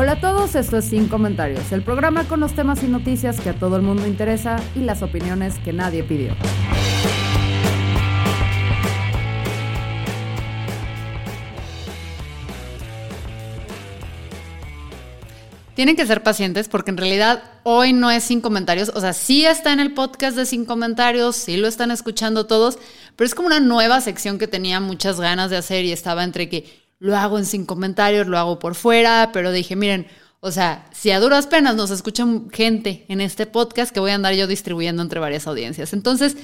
Hola a todos, esto es Sin Comentarios, el programa con los temas y noticias que a todo el mundo interesa y las opiniones que nadie pidió. Tienen que ser pacientes porque en realidad hoy no es sin comentarios, o sea, sí está en el podcast de sin comentarios, sí lo están escuchando todos, pero es como una nueva sección que tenía muchas ganas de hacer y estaba entre que lo hago en sin comentarios, lo hago por fuera, pero dije, miren, o sea, si a duras penas nos escuchan gente en este podcast que voy a andar yo distribuyendo entre varias audiencias. Entonces,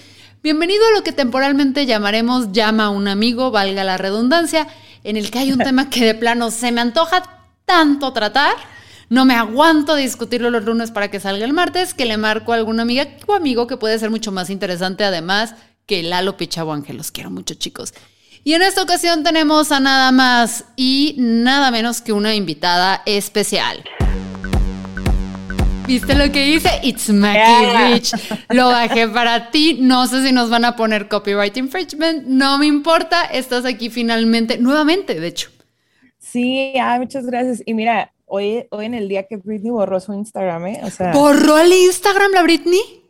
bienvenido a lo que temporalmente llamaremos llama a un amigo, valga la redundancia, en el que hay un tema que de plano se me antoja tanto tratar no me aguanto discutirlo los lunes para que salga el martes, que le marco a alguna amiga o amigo que puede ser mucho más interesante además que Lalo Pichabo Ángel. Los quiero mucho, chicos. Y en esta ocasión tenemos a nada más y nada menos que una invitada especial. ¿Viste lo que hice? It's Mackie Rich. Lo bajé para ti. No sé si nos van a poner copyright infringement. No me importa. Estás aquí finalmente, nuevamente, de hecho. Sí, ah, muchas gracias. Y mira, hoy, hoy en el día que Britney borró su Instagram, ¿eh? O sea, ¿Borró el Instagram la Britney?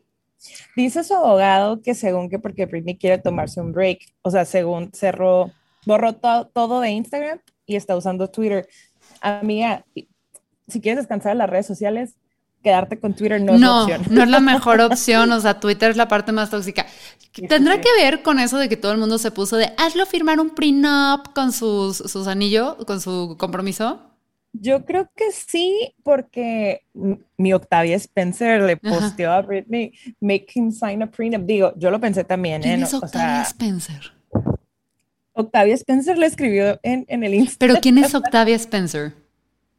Dice su abogado que según que porque Britney quiere tomarse un break, o sea, según cerró, borró to- todo de Instagram y está usando Twitter. Amiga, si quieres descansar en las redes sociales, quedarte con Twitter no es No, opción. no es la mejor opción. O sea, Twitter es la parte más tóxica. ¿Tendrá que ver con eso de que todo el mundo se puso de hazlo firmar un prenup con sus, sus anillos, con su compromiso? Yo creo que sí, porque mi Octavia Spencer le Ajá. posteó a Britney, make him sign a prenup. Digo, yo lo pensé también. ¿Quién es o Octavia sea, Spencer? Octavia Spencer le escribió en, en el Instagram. ¿Pero quién es Octavia Spencer?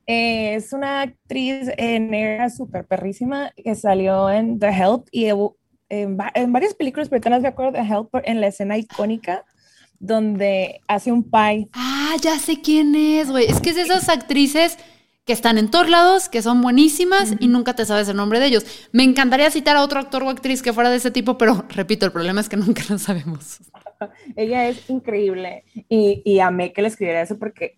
Eh, es una actriz eh, negra súper perrísima que salió en The Help y en, va- en varias películas, pero no me acuerdo de Help en la escena icónica donde hace un pie. Ah, ya sé quién es, güey. Es que es de esas actrices que están en todos lados, que son buenísimas y nunca te sabes el nombre de ellos. Me encantaría citar a otro actor o actriz que fuera de ese tipo, pero repito, el problema es que nunca lo sabemos. Ella es increíble y, y amé que le escribiera eso porque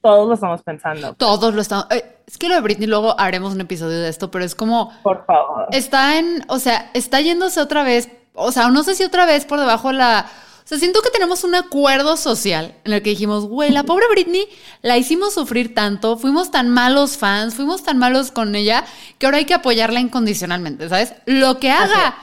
todos lo estamos pensando. Todos lo estamos. eh, es que lo de Britney luego haremos un episodio de esto, pero es como. Por favor. Está en. O sea, está yéndose otra vez. O sea, no sé si otra vez por debajo la. O sea, siento que tenemos un acuerdo social en el que dijimos, güey, la pobre Britney la hicimos sufrir tanto, fuimos tan malos fans, fuimos tan malos con ella, que ahora hay que apoyarla incondicionalmente, ¿sabes? Lo que haga,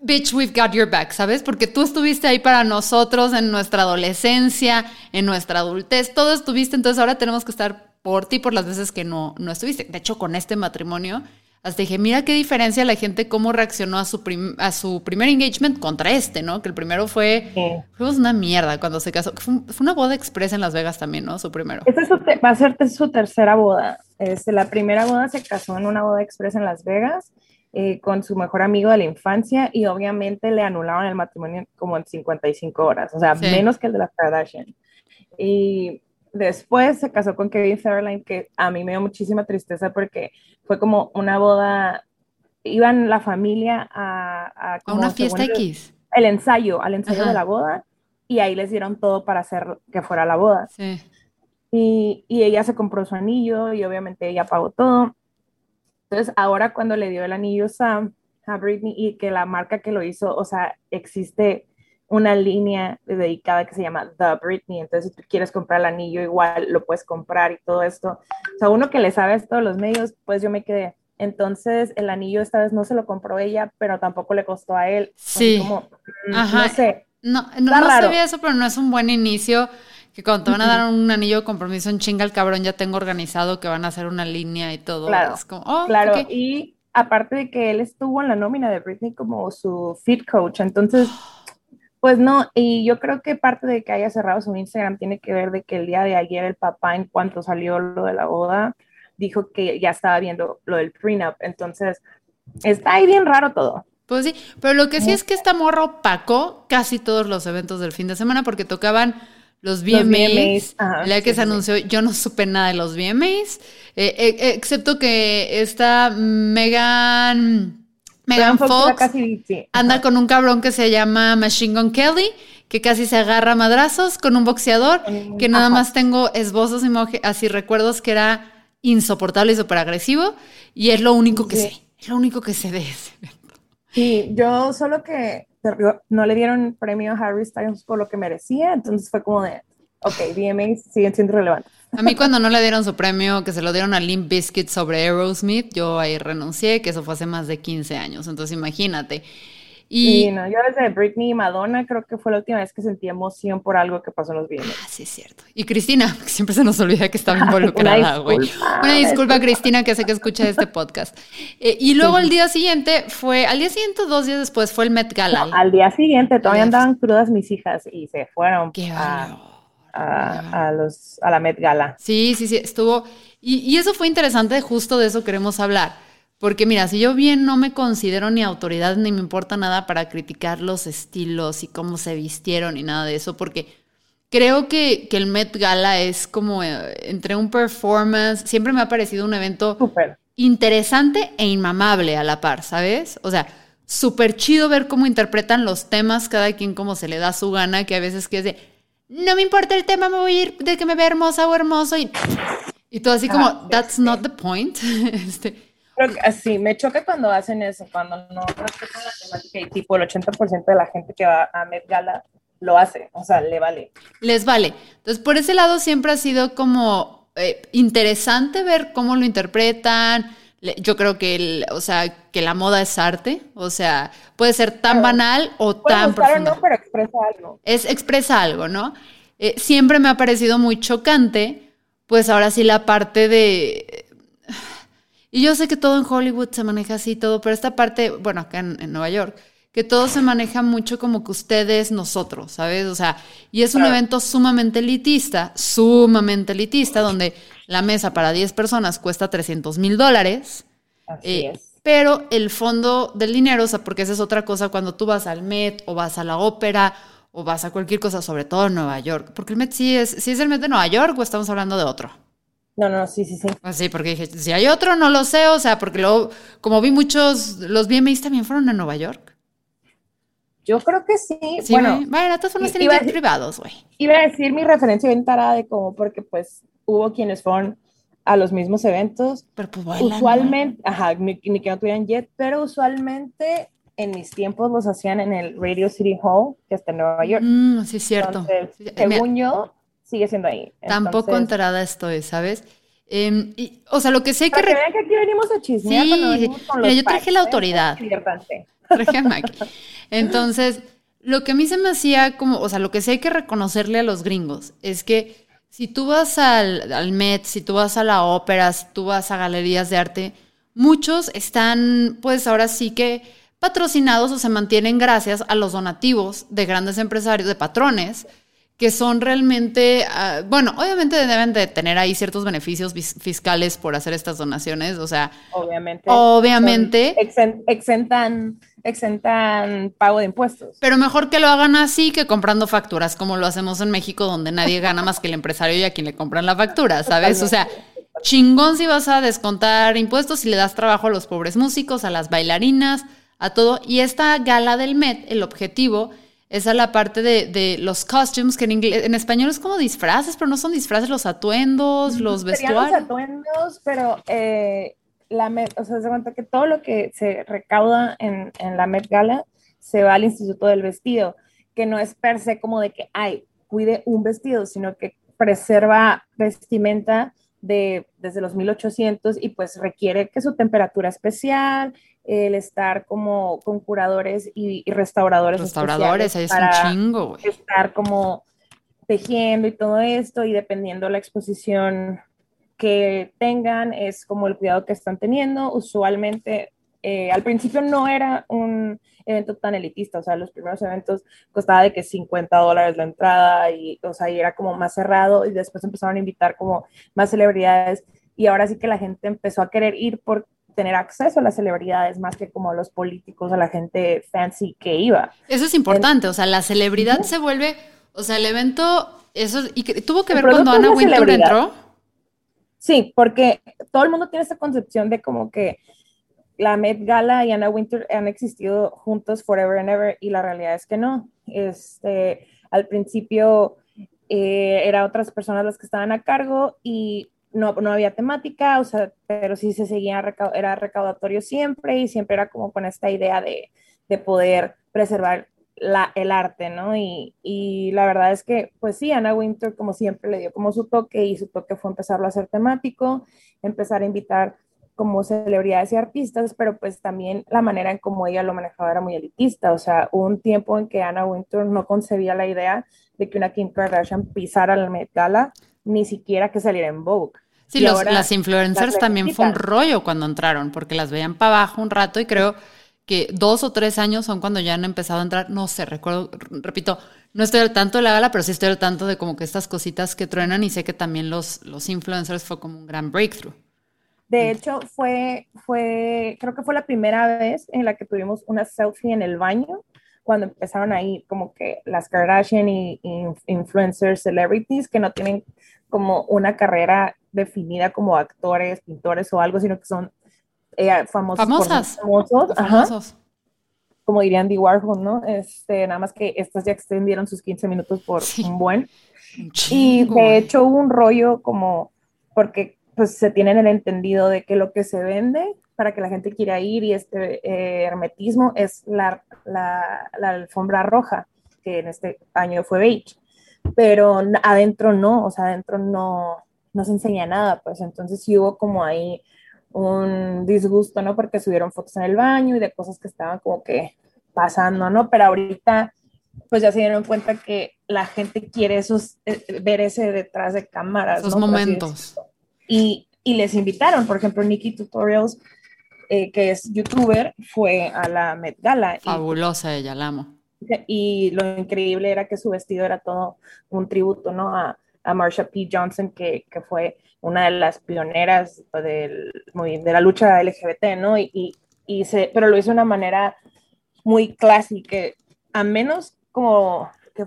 bitch, we've got your back, ¿sabes? Porque tú estuviste ahí para nosotros en nuestra adolescencia, en nuestra adultez, todo estuviste, entonces ahora tenemos que estar por ti por las veces que no, no estuviste. De hecho, con este matrimonio, hasta dije, mira qué diferencia la gente, cómo reaccionó a su, a su primer engagement contra este, ¿no? Que el primero fue, Sí. fuimos una mierda cuando se casó. Fue, un- fue una boda express en Las Vegas también, ¿no? Su primero. Esta es su va a ser su tercera boda. Este, la primera boda se casó en una boda express en Las Vegas eh, con su mejor amigo de la infancia y obviamente le anularon el matrimonio como en 55 horas, o sea, Sí. menos que el de las Kardashian. Y después se casó con Kevin Federline, que a mí me dio muchísima tristeza porque fue como una boda, iban la familia a... A, una fiesta el- X. El ensayo, al ensayo Ajá. de la boda y ahí les dieron todo para hacer que fuera la boda. Sí. Y, y ella se compró su anillo y obviamente ella pagó todo. Entonces, ahora cuando le dio el anillo Sam a Britney y que la marca que lo hizo, o sea, existe una línea dedicada que se llama The Britney. Entonces, si tú quieres comprar el anillo, igual lo puedes comprar y todo esto. O sea, uno que le sabe esto a los medios, pues yo me quedé. Entonces, el anillo esta vez no se lo compró ella, pero tampoco le costó a él. Sí. como, mm, Ajá. No sé. No, no, no sabía eso, pero no es un buen inicio. Que cuando te van a dar un anillo de compromiso en chinga, el cabrón ya tengo organizado que van a hacer una línea y todo. Claro, Es como, oh, Claro, ok. y aparte de que él estuvo en la nómina de Britney como su fit coach, entonces Pues no, y yo creo que parte de que haya cerrado su Instagram tiene que ver de que el día de ayer el papá, en cuanto salió lo de la boda, dijo que ya estaba viendo lo del prenup. Entonces, está ahí bien raro todo. Pues sí, pero lo que sí es que esta morra opacó casi todos los eventos del fin de semana porque tocaban los VMAs, la que se anunció, yo no supe nada de los VMAs, eh, eh, excepto que esta Megan, Megan Fox, anda con un cabrón que se llama Machine Gun Kelly, que casi se agarra a madrazos con un boxeador, que nada más tengo esbozos y así recuerdos que era insoportable y súper agresivo, y es lo único que sé, es lo único que sé de ese Sí, yo solo que no le dieron premio a Harry Styles por lo que merecía, entonces fue como de, ok, VMAs siguen siendo relevantes. A mí cuando no le dieron su premio, que se lo dieron a Limp Bizkit sobre Aerosmith, yo ahí renuncié, que eso fue hace más de 15 años, entonces imagínate. Y, sí, no, yo desde Britney y Madonna creo que fue la última vez que sentí emoción por algo que pasó en los videos. Ah, sí, es cierto. Y Cristina, siempre se nos olvida que estaba involucrada, güey. Una disculpa, Cristina, que sé que escucha este podcast. Eh, y luego al día siguiente fue, al día siguiente, dos días después, fue el Met Gala. al día siguiente todavía andaban crudas mis hijas y se fueron a, a, los, a la Met Gala. Sí, sí, sí, estuvo. Y, y eso fue interesante, justo de eso queremos hablar porque mira, si yo bien no me considero ni autoridad ni me importa nada para criticar los estilos y cómo se vistieron y nada de eso, porque creo que, el Met Gala es como eh, entre un performance, siempre me ha parecido un evento interesante e inmamable a la par, ¿sabes? O sea, súper chido ver cómo interpretan los temas, cada quien como se le da su gana, que a veces que es de, no me importa el tema, me voy a ir de que me vea hermosa o hermoso y, y todo así como, that's not the point. este, sí, me choca cuando hacen eso, cuando no respetan la temática y tipo el 80% de la gente que va a Met Gala lo hace, o sea, le vale. Les vale. Entonces, por ese lado siempre ha sido como eh, interesante ver cómo lo interpretan. Yo creo que, el, o sea, que la moda es arte, o sea, puede ser tan banal o tan profundo. No, pero expresa algo. Es expresa algo, ¿no? Eh, siempre me ha parecido muy chocante, pues ahora sí la parte de y yo sé que todo en Hollywood se maneja así, todo, pero esta parte, bueno, acá en, Nueva York, que todo se maneja mucho como que ustedes, nosotros, ¿sabes? O sea, y es un evento sumamente elitista, sumamente elitista, donde la mesa para 10 personas cuesta 300 mil dólares. Así eh, es. Pero el fondo del dinero, o sea, porque esa es otra cosa cuando tú vas al Met o vas a la ópera o vas a cualquier cosa, sobre todo en Nueva York, porque el Met sí es, sí es el Met de Nueva York o estamos hablando de otro. No, no, sí, sí, sí. Pues sí, porque dije, si hay otro, no lo sé, o sea, porque luego, como vi muchos, los VMAs también fueron a Nueva York. Yo creo que sí. bueno, bueno, todos unos tienen privados, güey. Iba a decir mi referencia bien tarada de cómo, porque pues hubo quienes fueron a los mismos eventos. Pero pues Usualmente, ajá, ni, que no tuvieran jet, pero usualmente en mis tiempos los hacían en el Radio City Hall, que está en Nueva York. Mm, sí, es cierto. Entonces, según yo, sigue siendo ahí. Tampoco enterada estoy, ¿sabes? Em, o sea, lo que sé que... que que aquí venimos a chismear sí, mira, yo traje la autoridad. Entonces, lo que a mí se me hacía como, o sea, lo que sí hay que reconocerle a los gringos es que si tú vas al, al Met, si tú vas a la ópera, si tú vas a galerías de arte, muchos están, pues ahora sí que patrocinados o se mantienen gracias a los donativos de grandes empresarios, de patrones, que son realmente, ah, bueno, obviamente deben de tener ahí ciertos beneficios fiscales por hacer estas donaciones, o sea, obviamente, obviamente exentan, exentan pago de impuestos. Pero mejor que lo hagan así que comprando facturas, como lo hacemos en México, donde nadie gana más que el empresario y a quien le compran la factura, ¿sabes? O sea, chingón si vas a descontar impuestos y le das trabajo a los pobres músicos, a las bailarinas, a todo. Y esta gala del Met, el objetivo esa es la parte de, los costumes, que en, inglés, en español es como disfraces, pero no son disfraces, los atuendos, los vestuarios. Los atuendos, pero eh, la o sea, se cuenta que todo lo que se recauda en, la Met Gala se va al Instituto del Vestido, que no es per se como de que, ay, cuide un vestido, sino que preserva vestimenta de, desde los 1800 y pues requiere que su temperatura especial, el estar como con curadores y, restauradores. Restauradores, ahí es un chingo, güey. Estar como tejiendo y todo esto y dependiendo la exposición que tengan, es como el cuidado que están teniendo. Usualmente eh, al principio no era un evento tan elitista, o sea, los primeros eventos costaba de que 50 dólares la entrada y, o sea, y era como más cerrado y después empezaron a invitar como más celebridades y ahora sí que la gente empezó a querer ir por tener acceso a las celebridades más que como los políticos, a la gente fancy que iba. Eso es importante, o sea, la celebridad se vuelve, o sea, el evento, eso, y tuvo que ver cuando Ana Wintour entró. Sí, porque todo el mundo tiene esta concepción de como que la Met Gala y Anna Winter han existido juntos forever and ever y la realidad es que no. Este, al principio eh, eran otras personas las que estaban a cargo y no, no había temática, o sea, pero sí se seguía, era recaudatorio siempre y siempre era como con esta idea de, de poder preservar la, el arte, ¿no? Y, y, la verdad es que, pues sí, Anna Winter como siempre le dio como su toque y su toque fue empezarlo a hacer temático, empezar a invitar como celebridades y artistas, pero pues también la manera en cómo ella lo manejaba era muy elitista, o sea, hubo un tiempo en que Anna Winter no concebía la idea de que una Kim Kardashian pisara la Met Gala, ni siquiera que saliera en Vogue. Sí, los, las influencers también fue un rollo cuando entraron, porque las veían para abajo un rato y creo que dos o tres años son cuando ya han empezado a entrar, no sé, recuerdo, repito, no estoy al tanto de la gala, pero sí estoy al tanto de como que estas cositas que truenan y sé que también los, los influencers fue como un gran breakthrough. De hecho, fue, fue, creo que fue la primera vez en la que tuvimos una selfie en el baño, cuando empezaron ahí como que las Kardashian y, influencers, celebrities, que no tienen como una carrera definida como actores, pintores o algo, sino que son eh, famosos. Famosas. famosos. Como diría Andy Warhol, ¿no? Este, nada más que estas ya extendieron sus 15 minutos por un buen. y de hecho hubo un rollo como, porque pues se tienen el entendido de que lo que se vende para que la gente quiera ir y este eh, hermetismo es la, la, la, alfombra roja, que en este año fue beige, pero adentro no, o sea, adentro no, no se enseña nada, pues entonces sí hubo como ahí un disgusto, ¿no? Porque subieron fotos en el baño y de cosas que estaban como que pasando, ¿no? Pero ahorita pues ya se dieron cuenta que la gente quiere esos, eh, ver ese detrás de cámaras. Esos momentos y, y les invitaron, por ejemplo, Nikki Tutorials, eh, que es youtuber, fue a la Met Gala. Fabulosa ella, la amo. Y lo increíble era que su vestido era todo un tributo, ¿no? A, a Marsha P. Johnson, que, que, fue una de las pioneras del, de la lucha LGBT, ¿no? Y, y, se, pero lo hizo de una manera muy clásica, a menos como que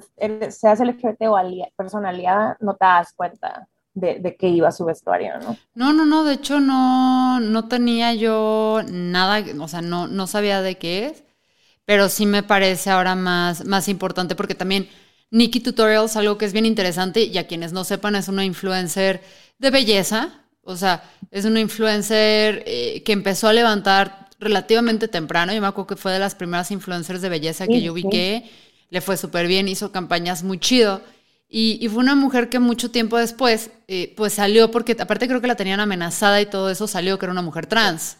seas LGBT o persona aliada, no te das cuenta de, de qué iba su vestuario, ¿no? No, no, no, de hecho no, no tenía yo nada, o sea, no, no sabía de qué es, pero sí me parece ahora más, más importante porque también Nikki Tutorials, algo que es bien interesante y a quienes no sepan, es una influencer de belleza, o sea, es una influencer eh, que empezó a levantar relativamente temprano, yo me acuerdo que fue de las primeras influencers de belleza que yo ubiqué, le fue súper bien, hizo campañas muy chido. Y, fue una mujer que mucho tiempo después, eh, pues salió, porque aparte creo que la tenían amenazada y todo eso, salió que era una mujer trans.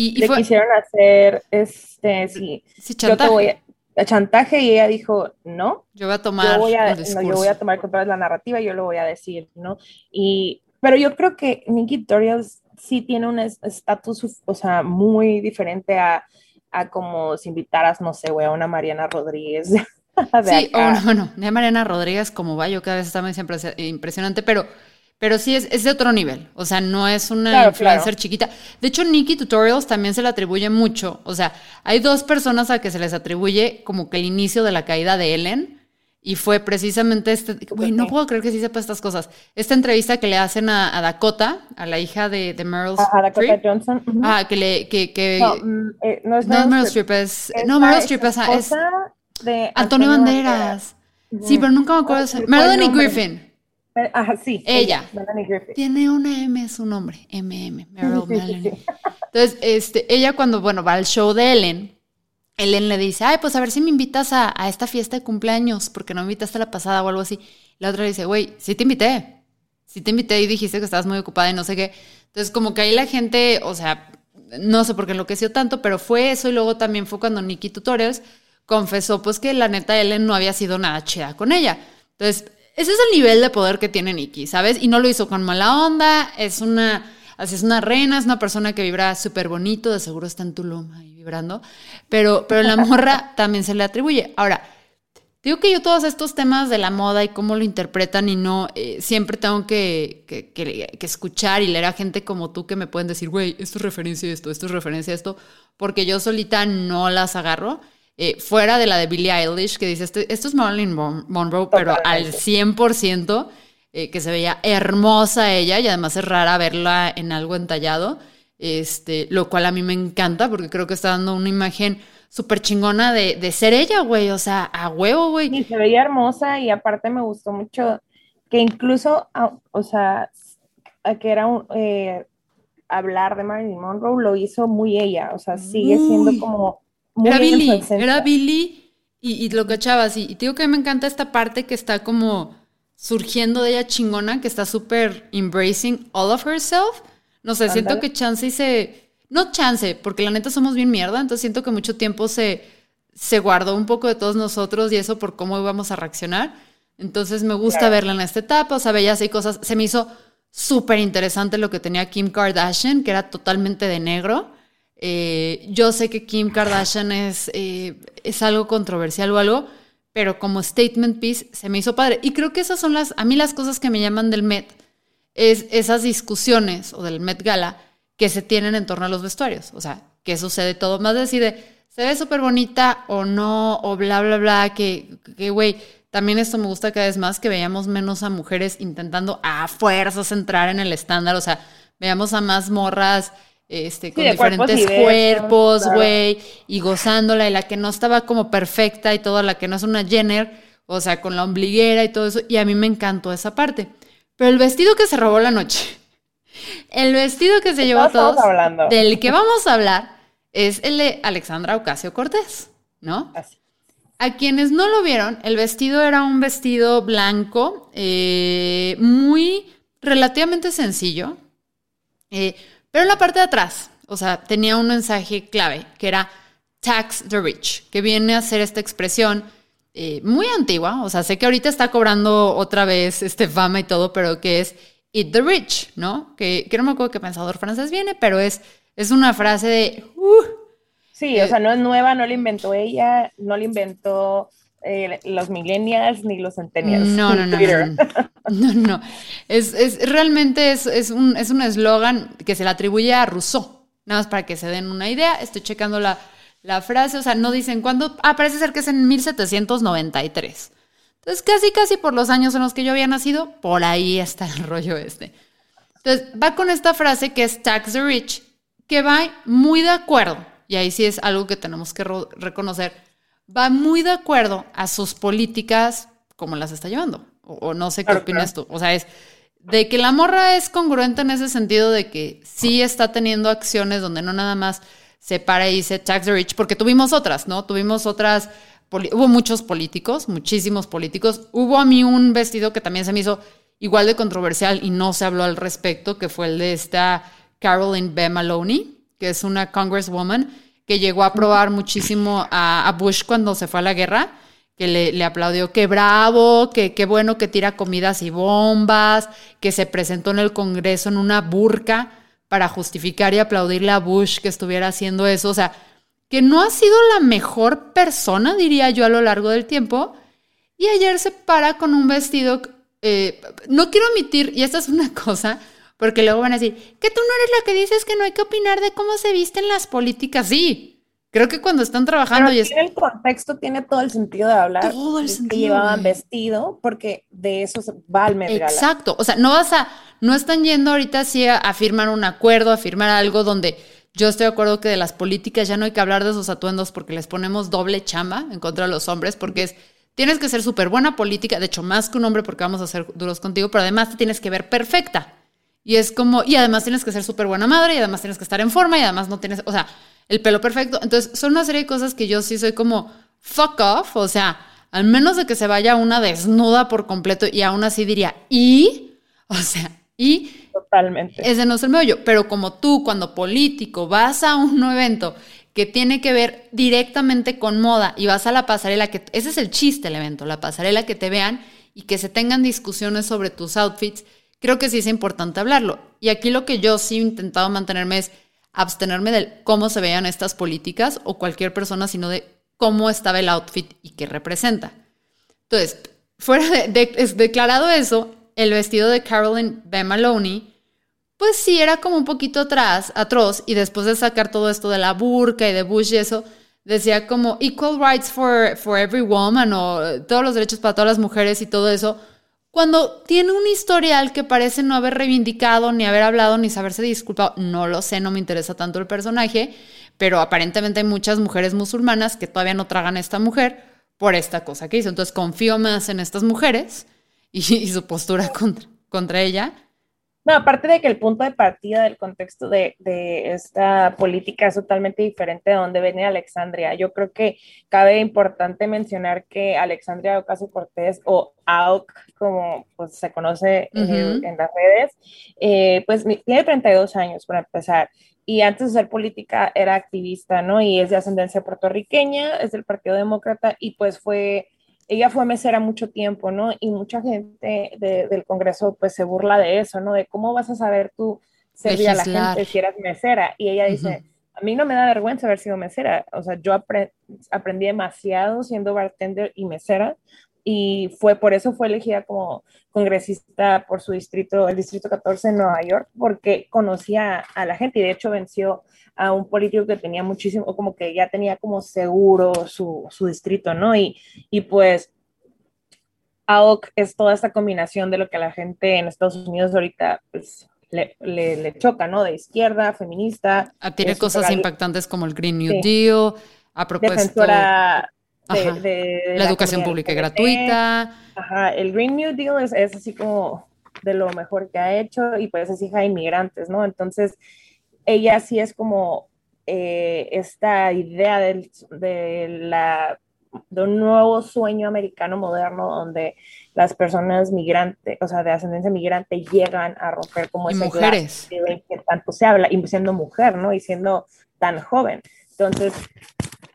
Y, Le quisieron hacer, este, sí, sí chantaje. chantaje y ella dijo, no. Yo voy a tomar yo voy a, yo voy a tomar control de la narrativa y yo lo voy a decir, ¿no? Y, pero yo creo que Nikki Tutorials sí tiene un estatus, o sea, muy diferente a, a como si invitaras, no sé, güey, a una Mariana Rodríguez sí, o bueno, de Mariana Rodríguez como va, yo cada vez está muy impresionante, pero, pero sí es, es, de otro nivel. O sea, no es una influencer chiquita. De hecho, Nikki Tutorials también se le atribuye mucho. O sea, hay dos personas a que se les atribuye como que el inicio de la caída de Ellen. Y fue precisamente este, güey, no puedo creer que sí sepa estas cosas. Esta entrevista que le hacen a, Dakota, a la hija de, de Meryl Streep. A Dakota Johnson. Ah, que le, que, que no, mm, eh, no, es Meryl, Streep, es, no, Meryl Streep es, es, de Antonio, Banderas. Sí, pero nunca me acuerdo. de Melanie Griffin. Ajá, sí. Ella. Tiene una M su nombre. MM. Meryl Melanie. Entonces, este, ella cuando, bueno, va al show de Ellen, Ellen le dice, ay, pues a ver si me invitas a, a esta fiesta de cumpleaños, porque no me invitaste a la pasada o algo así. La otra le dice, güey, sí te invité. Sí te invité y dijiste que estabas muy ocupada y no sé qué. Entonces, como que ahí la gente, o sea, no sé por qué enloqueció tanto, pero fue eso y luego también fue cuando Nikki Tutorials confesó pues que la neta Ellen no había sido nada chida con ella. Entonces, ese es el nivel de poder que tiene Nikki, ¿sabes? Y no lo hizo con mala onda, es una así es una reina, es una persona que vibra súper bonito, de seguro está en Tulum ahí vibrando, pero, pero la morra también se le atribuye. Ahora, digo que yo todos estos temas de la moda y cómo lo interpretan y no, eh, siempre tengo que, que, que, escuchar y leer a gente como tú que me pueden decir, güey, esto es referencia a esto, esto es referencia a esto, porque yo solita no las agarro. Eh, fuera de la de Billie Eilish, que dice, este, esto es Marilyn Monroe, pero al 100%, eh, que se veía hermosa ella y además es rara verla en algo entallado, este, lo cual a mí me encanta porque creo que está dando una imagen súper chingona de, de, ser ella, güey, o sea, a huevo, güey. Y se veía hermosa y aparte me gustó mucho que incluso, o sea, que era un, eh, hablar de Marilyn Monroe lo hizo muy ella, o sea, sigue siendo como era Billy, era Billy y, lo cachabas. Y, y te digo que me encanta esta parte que está como surgiendo de ella chingona, que está súper embracing all of herself. No sé, siento que Chance se... No Chance, porque la neta somos bien mierda, entonces siento que mucho tiempo se, se guardó un poco de todos nosotros y eso por cómo íbamos a reaccionar. Entonces me gusta verla en esta etapa, o sea, veía así cosas. Se me hizo súper interesante lo que tenía Kim Kardashian, que era totalmente de negro. Eh, yo sé que Kim Kardashian es, eh, es algo controversial o algo, pero como statement piece se me hizo padre. Y creo que esas son las, a mí las cosas que me llaman del Met, es esas discusiones o del Met Gala que se tienen en torno a los vestuarios. O sea, que sucede todo. Más decide, se ve súper bonita o no, o bla, bla, bla, que, güey, también esto me gusta cada vez más, que veamos menos a mujeres intentando a fuerzas entrar en el estándar. O sea, veamos a más morras este, con diferentes cuerpos, güey, y gozándola, y la que no estaba como perfecta y toda la que no es una Jenner, o sea, con la ombliguera y todo eso, y a mí me encantó esa parte. Pero el vestido que se robó la noche, el vestido que se llevó a todos, del que vamos a hablar, es el de Alexandra Ocasio Cortés, ¿no? A quienes no lo vieron, el vestido era un vestido blanco, eh, muy relativamente sencillo, eh, pero en la parte de atrás, o sea, tenía un mensaje clave que era tax the rich, que viene a ser esta expresión eh, muy antigua, o sea, sé que ahorita está cobrando otra vez este fama y todo, pero que es eat the rich, ¿no? Que, que no me acuerdo qué pensador francés viene, pero es, es una frase de... Uh, sí, o sea, no es nueva, no la inventó ella, no la inventó eh, los millennials ni los centennials. No, no, no, no, no, Es, es, realmente es, es un eslogan que se le atribuye a Rousseau. Nada más para que se den una idea. Estoy checando la, la frase, o sea, no dicen cuándo. Ah, parece ser que es en 1793. Entonces, casi, casi por los años en los que yo había nacido, por ahí está el rollo este. Entonces, va con esta frase que es tax the rich, que va muy de acuerdo, y ahí sí es algo que tenemos que reconocer, va muy de acuerdo a sus políticas como las está llevando. O, no sé qué opinas tú. O sea, es de que la morra es congruente en ese sentido de que sí está teniendo acciones donde no nada más se para y dice tax the rich, porque tuvimos otras, ¿no? Tuvimos otras, hubo muchos políticos, muchísimos políticos. Hubo a mí un vestido que también se me hizo igual de controversial y no se habló al respecto, que fue el de esta Caroline B. Maloney, que es una congresswoman que llegó a aprobar muchísimo a, Bush cuando se fue a la guerra, que le, aplaudió, qué bravo, que qué bueno que tira comidas y bombas, que se presentó en el Congreso en una burca para justificar y aplaudirle a Bush que estuviera haciendo eso. O sea, que no ha sido la mejor persona, diría yo, a lo largo del tiempo. Y ayer se para con un vestido, eh, no quiero omitir, y esta es una cosa, porque luego van a decir, que tú no eres la que dices que no hay que opinar de cómo se visten las políticas. Sí, creo que cuando están trabajando y es... el contexto tiene todo el sentido de hablar. Todo el sentido. Que llevaban vestido, porque de eso va el Met Exacto, o sea, no vas a, no están yendo ahorita así a, firmar un acuerdo, a firmar algo donde yo estoy de acuerdo que de las políticas ya no hay que hablar de esos atuendos porque les ponemos doble chamba en contra de los hombres, porque es tienes que ser súper buena política, de hecho más que un hombre porque vamos a ser duros contigo, pero además te tienes que ver perfecta. Y es como, y además tienes que ser súper buena madre, y además tienes que estar en forma, y además no tienes, o sea, el pelo perfecto. Entonces, son una serie de cosas que yo sí soy como fuck off, o sea, al menos de que se vaya una desnuda por completo, y aún así diría, y, o sea, y. Totalmente. Ese no es el meollo. Pero como tú, cuando político, vas a un evento que tiene que ver directamente con moda y vas a la pasarela, que ese es el chiste del evento, la pasarela que te vean y que se tengan discusiones sobre tus outfits creo que sí es importante hablarlo. Y aquí lo que yo sí he intentado mantenerme es abstenerme del cómo se veían estas políticas o cualquier persona, sino de cómo estaba el outfit y qué representa. Entonces, fuera de, declarado eso, el vestido de Carolyn B. Maloney, pues sí era como un poquito atrás, atroz, y después de sacar todo esto de la burka y de Bush y eso, decía como equal rights for, for every woman o todos los derechos para todas las mujeres y todo eso, cuando tiene un historial que parece no haber reivindicado, ni haber hablado, ni saberse disculpado, no lo sé, no me interesa tanto el personaje, pero aparentemente hay muchas mujeres musulmanas que todavía no tragan a esta mujer por esta cosa que hizo. Entonces confío más en estas mujeres y, su postura contra, ella no, aparte de que el punto de partida del contexto de, esta política es totalmente diferente de donde viene Alexandria. Yo creo que cabe importante mencionar que Alexandria Ocasio Cortés o AUC, como pues, se conoce en, las redes, eh, pues tiene 32 años para empezar. Y antes de ser política era activista, ¿no? Y es de ascendencia puertorriqueña, es del Partido Demócrata y pues fue ella fue mesera mucho tiempo, ¿no? Y mucha gente del Congreso pues se burla de eso, ¿no? De cómo vas a saber tú servir a la gente si eras mesera. Y ella dice, a mí no me da vergüenza haber sido mesera, o sea, yo aprendí demasiado siendo bartender y mesera. Y fue por eso fue elegida como congresista por su distrito, el distrito 14 en Nueva York, porque conocía a la gente y de hecho venció a un político que tenía muchísimo, como que ya tenía como seguro su, su distrito, ¿no? Y, y pues AOC es toda esta combinación de lo que a la gente en Estados Unidos ahorita pues, le, le, choca, ¿no? De izquierda, feminista. Ah, tiene cosas impactantes como el Green New Deal, a propósito... De, la, educación pública gratuita. Ajá, el Green New Deal es, es, así como de lo mejor que ha hecho y pues es hija de inmigrantes, ¿no? Entonces, ella sí es como eh, esta idea del, de, la, de un nuevo sueño americano moderno donde las personas migrantes, o sea, de ascendencia migrante, llegan a romper como ese mujeres. que tanto se habla, y siendo mujer, ¿no? Y siendo tan joven. Entonces,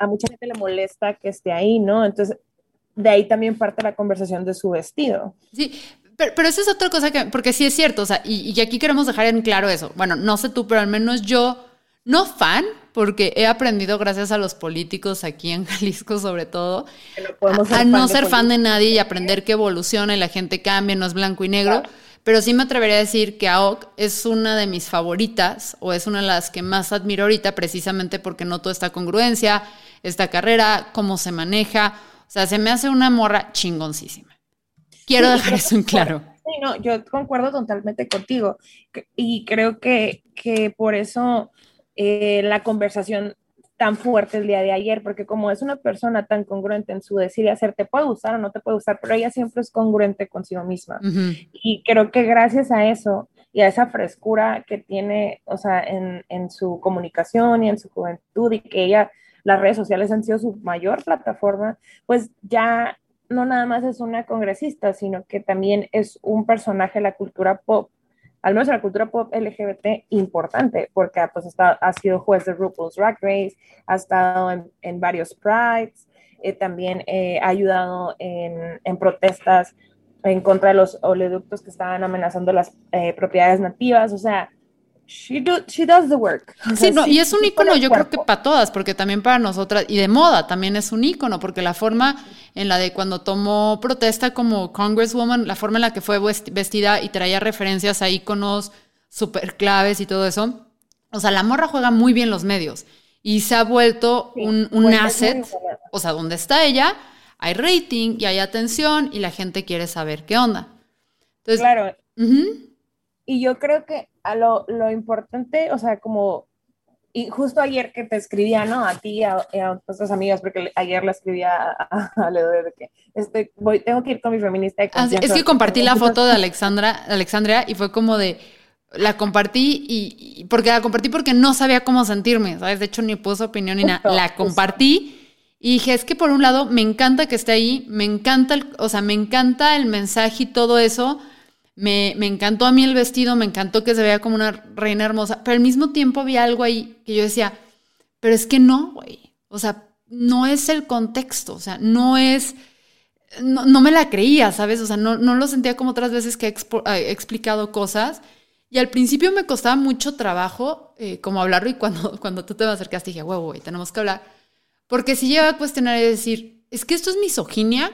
a mucha gente le molesta que esté ahí, ¿no? Entonces, de ahí también parte la conversación de su vestido. Sí, pero, pero esa es otra cosa que, porque sí es cierto, o sea, y, aquí queremos dejar en claro eso. Bueno, no sé tú, pero al menos yo, no fan, porque he aprendido gracias a los políticos aquí en Jalisco sobre todo, a, no ser fan de nadie y aprender que evoluciona y la gente cambia, no es blanco y negro. Pero sí me atrevería a decir que AOC es una de mis favoritas o es una de las que más admiro ahorita precisamente porque noto esta congruencia, esta carrera, cómo se maneja. O sea, se me hace una morra chingoncísima. Quiero dejar eso en claro. Sí, no, yo concuerdo totalmente contigo y creo que, que por eso eh, la conversación tan fuerte el día de ayer, porque como es una persona tan congruente en su decir y hacer, te puede gustar o no te puede gustar, pero ella siempre es congruente consigo misma. Y creo que gracias a eso y a esa frescura que tiene, o sea, en, en su comunicación y en su juventud y que ella las redes sociales han sido su mayor plataforma, pues ya no nada más es una congresista, sino que también es un personaje de la cultura pop, al menos de la cultura pop LGBT importante, porque pues, está, ha sido juez de RuPaul's Drag Race, ha estado en, varios prides, eh, también eh, ha ayudado en, en, protestas en contra de los oleoductos que estaban amenazando las eh, propiedades nativas, o sea, She, does the work. Sí, no, y es un icono yo creo que para todas, porque también para nosotras, y de moda también es un icono, porque la forma en la de cuando tomó protesta como Congresswoman, la forma en la que fue vestida y traía referencias a iconos súper claves y todo eso, o sea, la morra juega muy bien los medios y se ha vuelto un, un asset, o sea, donde está ella, hay rating y hay atención y la gente quiere saber qué onda. Entonces, claro. Y yo creo que a lo, lo, importante, o sea, como, y justo ayer que te escribía, ¿no? A ti y a, otras amigas, porque ayer la escribía a, a de que este, voy, tengo que ir con mi feminista. Ah, es que compartí la foto de Alexandra, Alexandria y fue como de, la compartí y, porque la compartí porque no sabía cómo sentirme, ¿sabes? De hecho, ni puse opinión ni nada. La compartí. Y dije, es que por un lado me encanta que esté ahí, me encanta, el, o sea, me encanta el mensaje y todo eso, me, me, encantó a mí el vestido, me encantó que se vea como una reina hermosa, pero al mismo tiempo había algo ahí que yo decía, pero es que no, güey. O sea, no es el contexto, o sea, no es, no, me la creía, ¿sabes? O sea, no, no lo sentía como otras veces que he, explicado cosas. Y al principio me costaba mucho trabajo eh, como hablarlo y cuando, cuando tú te me acercaste dije, huevo, güey, tenemos que hablar. Porque si llega a cuestionar y decir, es que esto es misoginia.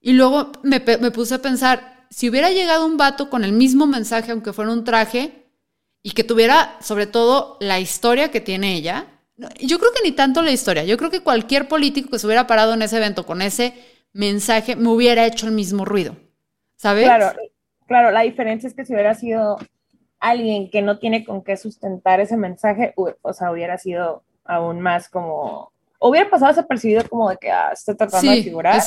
Y luego me, me puse a pensar, si hubiera llegado un vato con el mismo mensaje, aunque fuera un traje, y que tuviera sobre todo la historia que tiene ella, yo creo que ni tanto la historia, yo creo que cualquier político que se hubiera parado en ese evento con ese mensaje me hubiera hecho el mismo ruido, ¿sabes? Claro, claro, la diferencia es que si hubiera sido alguien que no tiene con qué sustentar ese mensaje, o sea, hubiera sido aún más como, hubiera pasado desapercibido como de que ah, está tratando de figurar,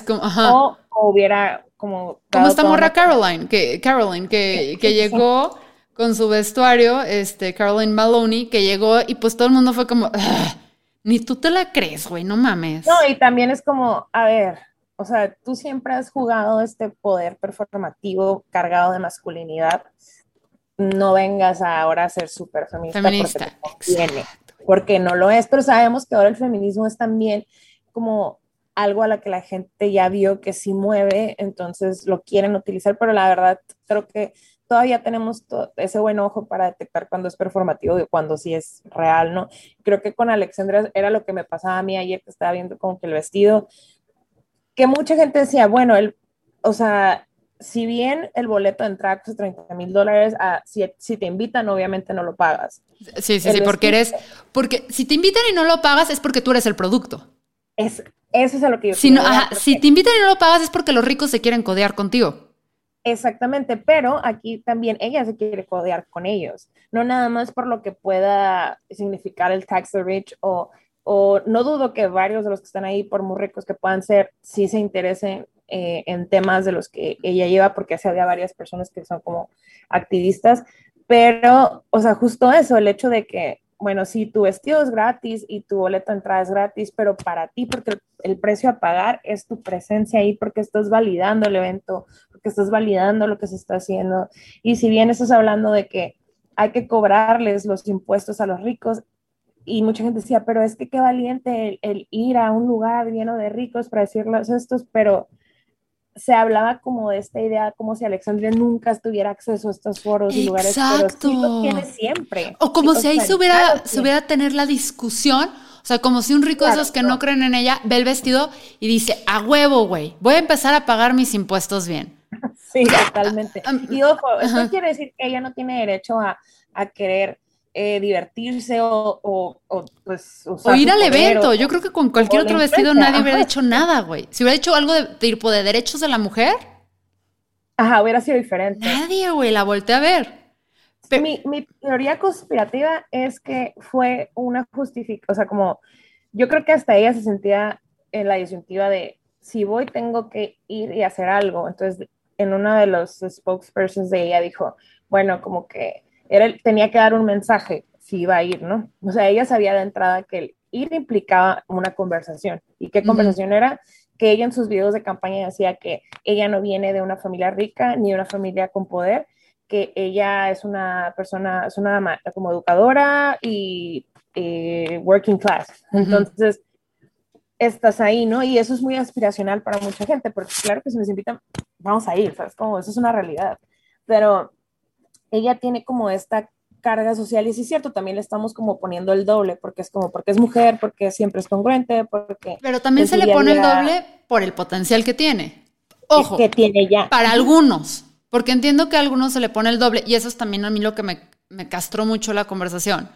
o, hubiera como... Como esta morra Caroline, que, Caroline, que, que llegó con su vestuario, este, Caroline Maloney, que llegó y pues todo el mundo fue como, ni tú te la crees, güey, no mames. No, y también es como, a ver, o sea, tú siempre has jugado este poder performativo cargado de masculinidad. No vengas ahora a ser súper feminista, feminista porque, porque no lo es, pero sabemos que ahora el feminismo es también como algo a la que la gente ya vio que sí mueve, entonces lo quieren utilizar, pero la verdad creo que todavía tenemos ese buen ojo para detectar cuando es performativo y cuando sí es real, ¿no? Creo que con Alexandra era lo que me pasaba a mí ayer que estaba viendo como que el vestido, que mucha gente decía, bueno, el, o sea, si bien el boleto de entrada cuesta 30 mil dólares, ah, si, si, te invitan, obviamente no lo pagas. Sí, sí, sí, porque eres, porque si te invitan y no lo pagas es porque tú eres el producto. Es, eso es a lo que yo si, si te invitan y no lo pagas es porque los ricos se quieren codear contigo. Exactamente, pero aquí también ella se quiere codear con ellos, no nada más por lo que pueda significar el tax the rich o, o no dudo que varios de los que están ahí, por muy ricos que puedan ser, sí se interesen eh, en temas de los que ella lleva, porque así había varias personas que son como activistas, pero, o sea, justo eso, el hecho de que bueno, sí, tu vestido es gratis y tu boleto de entrada es gratis, pero para ti, porque el precio a pagar es tu presencia ahí, porque estás validando el evento, porque estás validando lo que se está haciendo. Y si bien estás hablando de que hay que cobrarles los impuestos a los ricos, y mucha gente decía, pero es que qué valiente el, el ir a un lugar lleno de ricos para decirles estos, pero se hablaba como de esta idea, como si Alexandria nunca tuviera acceso a estos foros y lugares, pero sí lo tiene siempre. O como si ahí se hubiera, se hubiera tener la discusión, o sea, como si un rico de esos que no creen en ella ve el vestido y dice, a huevo, güey, voy a empezar a pagar mis impuestos bien. Sí, totalmente. Y ojo, esto quiere decir que ella no tiene derecho a, a querer eh, divertirse o, o, pues o ir al evento. Yo creo que con cualquier otro vestido nadie hubiera dicho nada, güey. Si hubiera hecho algo de tipo de derechos de la mujer. Ajá, hubiera sido diferente. Nadie, güey, la volteé a ver. Mi, mi, teoría conspirativa es que fue una justificación, o sea, como yo creo que hasta ella se sentía en la disyuntiva de si voy tengo que ir y hacer algo. Entonces, en uno de los spokespersons de ella dijo, bueno, como que era, tenía que dar un mensaje si iba a ir, ¿no? O sea, ella sabía de entrada que el ir implicaba una conversación. ¿Y qué conversación era? Que ella en sus videos de campaña decía que ella no viene de una familia rica ni de una familia con poder, que ella es una persona, es una como educadora y eh, working class. Entonces, estás ahí, ¿no? Y eso es muy aspiracional para mucha gente, porque claro que si nos invitan, vamos a ir, ¿sabes? Como eso es una realidad. Pero ella tiene como esta carga social y sí es cierto, también le estamos como poniendo el doble, porque es como, porque es mujer, porque siempre es congruente, porque... Pero también se le pone el doble por el potencial que tiene. Ojo, que tiene ya. Para algunos, porque entiendo que a algunos se le pone el doble y eso es también a mí lo que me, me castró mucho la conversación.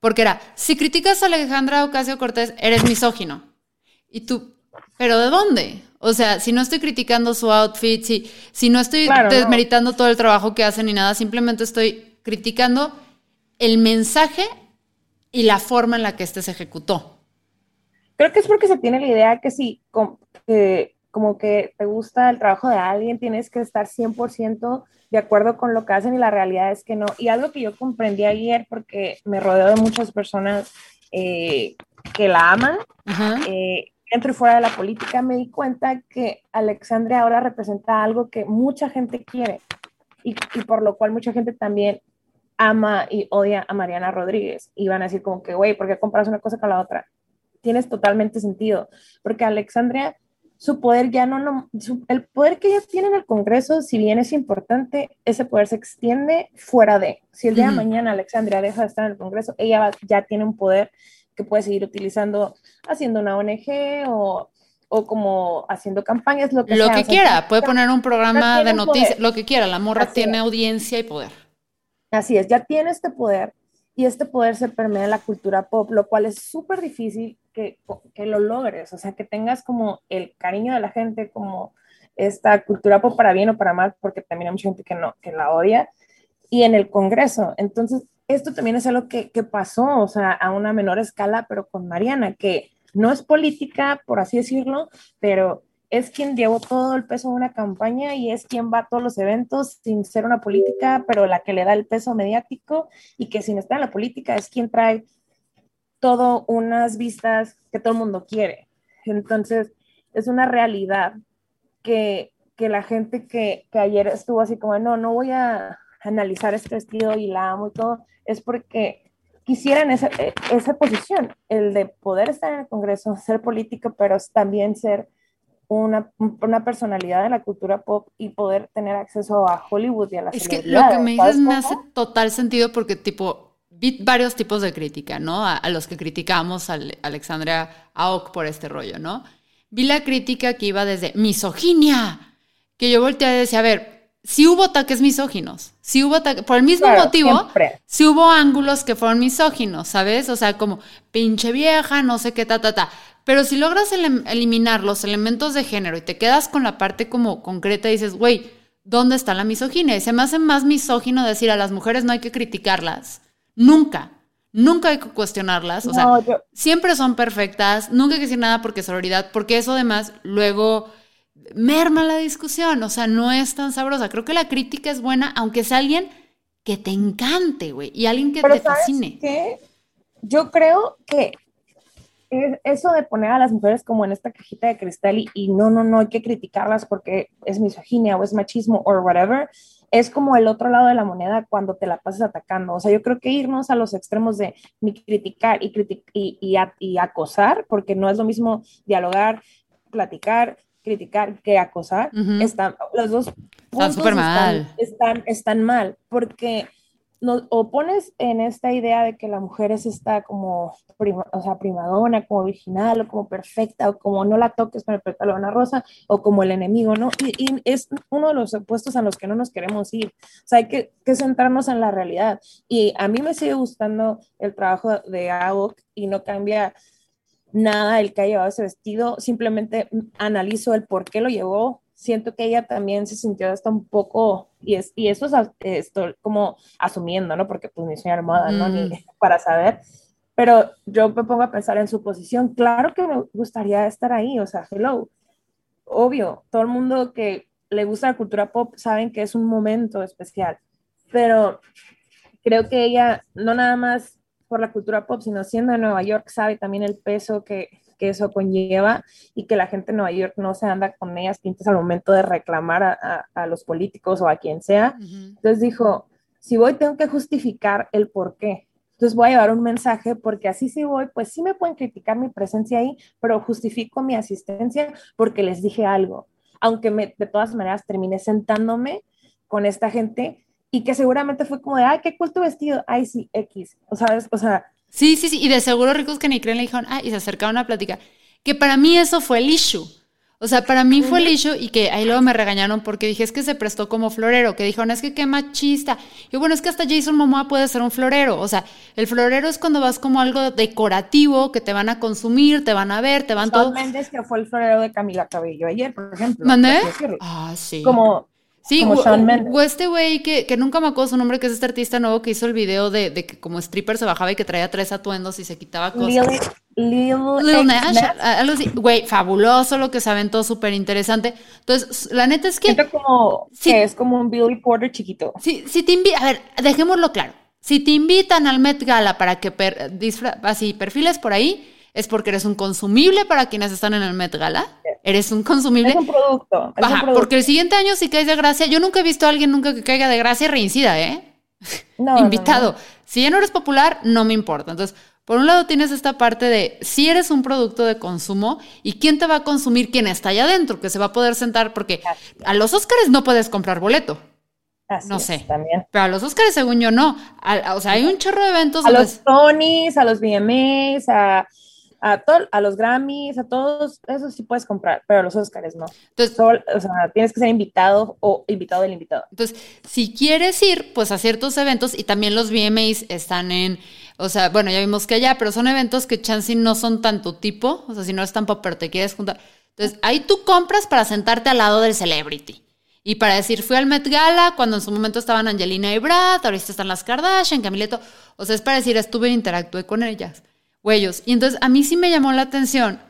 Porque era, si criticas a Alejandra Ocasio Cortés, eres misógino. Y tú, ¿pero de dónde? O sea, si no estoy criticando su outfit, si, si no estoy desmeritando todo el trabajo que hacen ni nada, simplemente estoy criticando el mensaje y la forma en la que este se ejecutó. Creo que es porque se tiene la idea que si como que te gusta el trabajo de alguien, tienes que estar 100% de acuerdo con lo que hacen y la realidad es que no. Y algo que yo comprendí ayer porque me rodeo de muchas personas eh, que la aman, eh, dentro y fuera de la política, me di cuenta que Alexandria ahora representa algo que mucha gente quiere y, por lo cual mucha gente también ama y odia a Mariana Rodríguez. Y van a decir como que, güey, ¿por qué compras una cosa con la otra? Tienes totalmente sentido, porque Alexandria su poder ya no, no el poder que ella tiene en el Congreso, si bien es importante, ese poder se extiende fuera de. Si el día de mañana Alexandria deja de estar en el Congreso, ella ya tiene un poder que puede seguir utilizando haciendo una ONG o, o como haciendo campañas, lo que Lo sea. que quiera, puede poner un programa de noticias, lo que quiera, la morra Así tiene es. audiencia y poder. Así es, ya tiene este poder y este poder se permea en la cultura pop, lo cual es súper difícil que, que lo logres, o sea, que tengas como el cariño de la gente, como esta cultura pop para bien o para mal, porque también hay mucha gente que no, que la odia, y en el Congreso. Entonces, esto también es algo que, que pasó, o sea, a una menor escala, pero con Mariana, que no es política, por así decirlo, pero es quien llevó todo el peso de una campaña y es quien va a todos los eventos sin ser una política, pero la que le da el peso mediático y que sin estar en la política es quien trae todo unas vistas que todo el mundo quiere. Entonces, es una realidad que, que la gente que, que ayer estuvo así como, no, no voy a analizar este vestido y la amo y todo, es porque quisieran esa, eh, esa posición, el de poder estar en el Congreso, ser político, pero también ser una, una personalidad de la cultura pop y poder tener acceso a Hollywood y a las Es que lo que me ¿sabes dices me hace total sentido porque, tipo, vi varios tipos de crítica, ¿no? A, a los que criticamos a Ale- Alexandria Aok por este rollo, ¿no? Vi la crítica que iba desde misoginia, que yo volteé y decía, a ver, si hubo ataques misóginos, si hubo ataques, por el mismo Claro, motivo, siempre. si hubo ángulos que fueron misóginos, ¿sabes? O sea, como pinche vieja, no sé qué, ta, ta, ta. Pero si logras eliminar los elementos de género y te quedas con la parte como concreta y dices, güey, ¿dónde está la misoginia? Y se me hace más misógino decir a las mujeres no hay que criticarlas. Nunca. Nunca hay que cuestionarlas. O sea, yo- siempre son perfectas. Nunca hay que decir nada porque sororidad, porque eso además luego merma la discusión. O sea, no es tan sabrosa. Creo que la crítica es buena, aunque sea alguien que te encante, güey, y alguien que Pero te ¿sabes fascine. qué? Yo creo que es- eso de poner a las mujeres como en esta cajita de cristal y, y no, no, no hay que criticarlas porque es misoginia o es machismo o whatever, es como el otro lado de la moneda cuando te la pasas atacando. O sea, yo creo que irnos a los extremos de ni criticar y, criti- y, y a- y acosar, porque no es lo mismo dialogar, platicar, criticar que acosar, Ujú. están, los dos puntos súper mal. Están, están mal, porque nos opones en esta idea de que la mujer es esta como prima, o sea, primadona, como virginal, o como perfecta, o como no la toques con el una rosa, o como el enemigo, ¿no? Y, y es uno de los opuestos a los que no nos queremos ir. O sea, hay que, que centrarnos en la realidad. Y a mí me sigue gustando el trabajo de AOC y no cambia nada el que ha llevado ese vestido, simplemente analizo el por qué lo llevó. Siento que ella también se sintió hasta un poco, y, es, y eso es esto, como asumiendo, ¿no? Porque pues ni soy armada, ¿no? Ni Mm. para saber. Pero yo me pongo a pensar en su posición. Claro que me gustaría estar ahí, o sea, hello. Obvio, todo el mundo que le gusta la cultura pop saben que es un momento especial, pero creo que ella no nada más por la cultura pop, sino siendo de Nueva York, sabe también el peso que, que eso conlleva y que la gente de Nueva York no se anda con ellas pintas al momento de reclamar a, a- a los políticos o a quien sea. Ujú. Entonces dijo, si voy tengo que justificar el por qué. Entonces voy a llevar un mensaje porque así si voy, pues sí me pueden criticar mi presencia ahí, pero justifico mi asistencia porque les dije algo. Aunque me, de todas maneras terminé sentándome con esta gente y que seguramente fue como de, ay, qué cool tu vestido, ay, sí, X. O sabes, o sea, Sí, sí, sí. Y de seguro ricos que ni creen le dijeron, ah, y se acercaron a platicar. Que para mí eso fue el issue. O sea, para mí fue el issue y que ahí luego me regañaron porque dije, es que se prestó como florero, que dijeron, es que qué machista. Y bueno, es que hasta Jason Momoa puede ser un florero. O sea, el florero es cuando vas como algo decorativo, que te van a consumir, te van a ver, te van todo. Shawn Mendes, que fue el florero de Camila Cabello ayer, por ejemplo. ¿Mandé? Ah, sí. Como, Sí, como o- Shawn o- Mendes. o este güey que, que nunca me acuerdo su nombre, que es este artista nuevo que hizo el video de, de que como stripper se bajaba y que traía tres atuendos y se quitaba cosas. Lil, Lil, Nash, Nash. a- algo así. Güey, fabuloso lo que se aventó, súper interesante. Entonces, la neta es que Siento como que es como un Billy Porter chiquito. si, si te invitan, a ver, dejémoslo claro. Si te invitan al Met Gala para que per- disfra- así perfiles por ahí, es porque eres un consumible para quienes están en el Met Gala. Eres un consumible. Es un producto. Es un Ajá, producto. porque el siguiente año si caes de gracia, yo nunca he visto a alguien nunca que caiga de gracia reincida, ¿eh? No, invitado. no. Si ya no eres popular, no me importa. Entonces, Por un lado tienes esta parte de si eres un producto de consumo y quién te va a consumir, quién está allá adentro, que se va a poder sentar, porque a los Óscares no puedes comprar boleto. Así no es, sé. También. Pero a los Óscares, según yo, no. A- o sea, hay un chorro de eventos A donde- los Tonys, a los VMAs, a, a, tol- a los Grammys, a todos, eso sí puedes comprar, pero a los Oscars no. Entonces, Sol- o sea, tienes que ser invitado o invitado del invitado. Entonces, si quieres ir, pues a ciertos eventos, y también los VMAs están en, o sea, bueno, ya vimos que allá, pero son eventos que chance no son tanto tipo, o sea, si no es tan pop, pero te quieres juntar. Entonces, ahí tú compras para sentarte al lado del celebrity. Y para decir, fui al Met Gala cuando en su momento estaban Angelina y Brad, ahorita están las Kardashian, Camileto. O sea, es para decir, estuve e interactué con ellas, o ellos. Y entonces, a mí sí me llamó la atención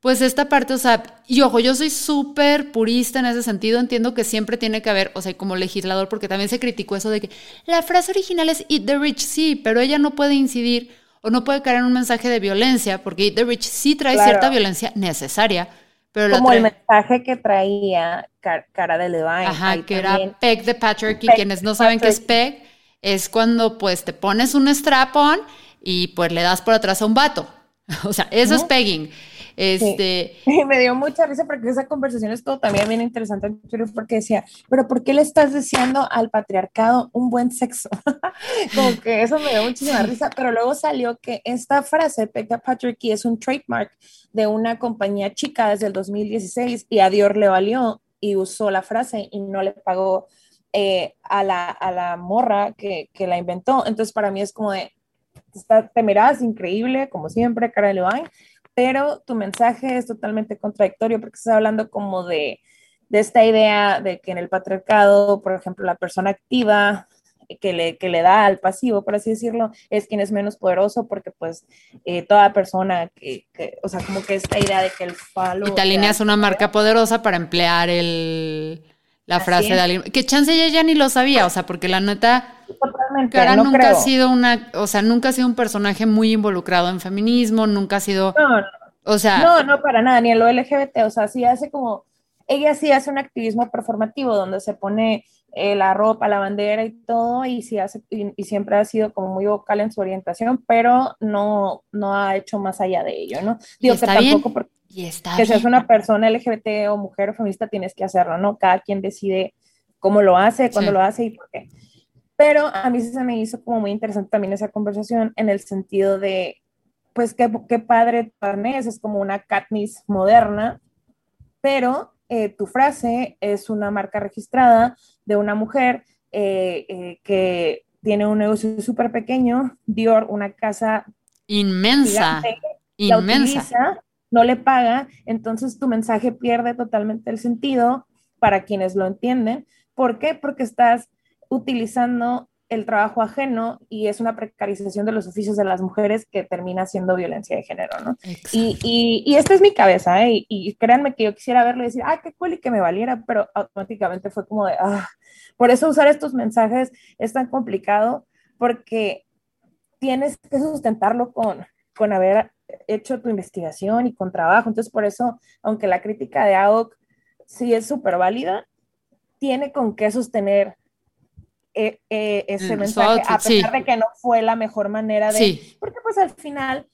pues esta parte, o sea, y ojo, yo soy súper purista en ese sentido, entiendo que siempre tiene que haber, o sea, como legislador, porque también se criticó eso de que la frase original es Eat the Rich, sí, pero ella no puede incidir o no puede caer en un mensaje de violencia, porque Eat the Rich sí trae Claro. cierta violencia necesaria, pero Como el mensaje que traía Car- Cara de Levine. Ajá, ahí que era peg the patriarchy. Peg Quienes no saben qué es peg, es cuando pues te pones un strap-on y pues le das por atrás a un vato. O sea, eso es pegging. Este, Y me dio mucha risa porque esa conversación estuvo también bien interesante en Twitter porque decía, pero ¿por qué le estás deseando al patriarcado un buen sexo? Como que eso me dio muchísima risa, pero luego salió que esta frase, Pekka Patriarchy, es un trademark de una compañía chica desde el 2016 y a Dior le valió y usó la frase y no le pagó eh, a, la, a la morra que, que la inventó. Entonces para mí es como de, está, te miras increíble, como siempre, cara de Levine, pero tu mensaje es totalmente contradictorio porque estás hablando como de, de esta idea de que en el patriarcado, por ejemplo, la persona activa que le, que le da al pasivo, por así decirlo, es quien es menos poderoso porque pues eh, toda persona que, que, o sea, como que esta idea de que el falo... y te alineas una marca poderosa para emplear el, la Así frase es. de alguien. Que chance ella ya ni lo sabía, o sea, porque la neta, Totalmente, Cara no nunca creo. ha sido una, o sea, nunca ha sido un personaje muy involucrado en feminismo, nunca ha sido, No, no, o sea, No, no, para nada, ni en lo LGBT, o sea, sí hace como, ella sí hace un activismo performativo donde se pone eh, la ropa, la bandera y todo, y sí hace, y, y siempre ha sido como muy vocal en su orientación, pero no, no ha hecho más allá de ello, ¿no? Digo que está bien, tampoco porque y está que seas bien. una persona LGBT o mujer o feminista tienes que hacerlo, ¿no? Cada quien decide cómo lo hace, cuándo Sí. lo hace y por qué. Pero a mí se me hizo como muy interesante también esa conversación en el sentido de, pues qué, qué padre tu arnés, es como una Katniss moderna, pero eh, tu frase es una marca registrada de una mujer eh, eh, que tiene un negocio súper pequeño, Dior, una casa Inmensa, gigante, la inmensa. utiliza, no le paga, entonces tu mensaje pierde totalmente el sentido para quienes lo entienden. ¿Por qué? Porque estás utilizando el trabajo ajeno y es una precarización de los oficios de las mujeres que termina siendo violencia de género, ¿no? Y, y, y esta es mi cabeza, ¿eh? Y, y créanme que yo quisiera verlo y decir, ah, qué cool y que me valiera, pero automáticamente fue como de, ah, por eso usar estos mensajes es tan complicado porque tienes que sustentarlo con, con haber hecho tu investigación y con trabajo. Entonces, por eso, aunque la crítica de AOC sí es súper válida, tiene con qué sostener eh, eh, ese Mm, mensaje, a sí. pesar de que no fue la mejor manera de... Sí. Porque pues al final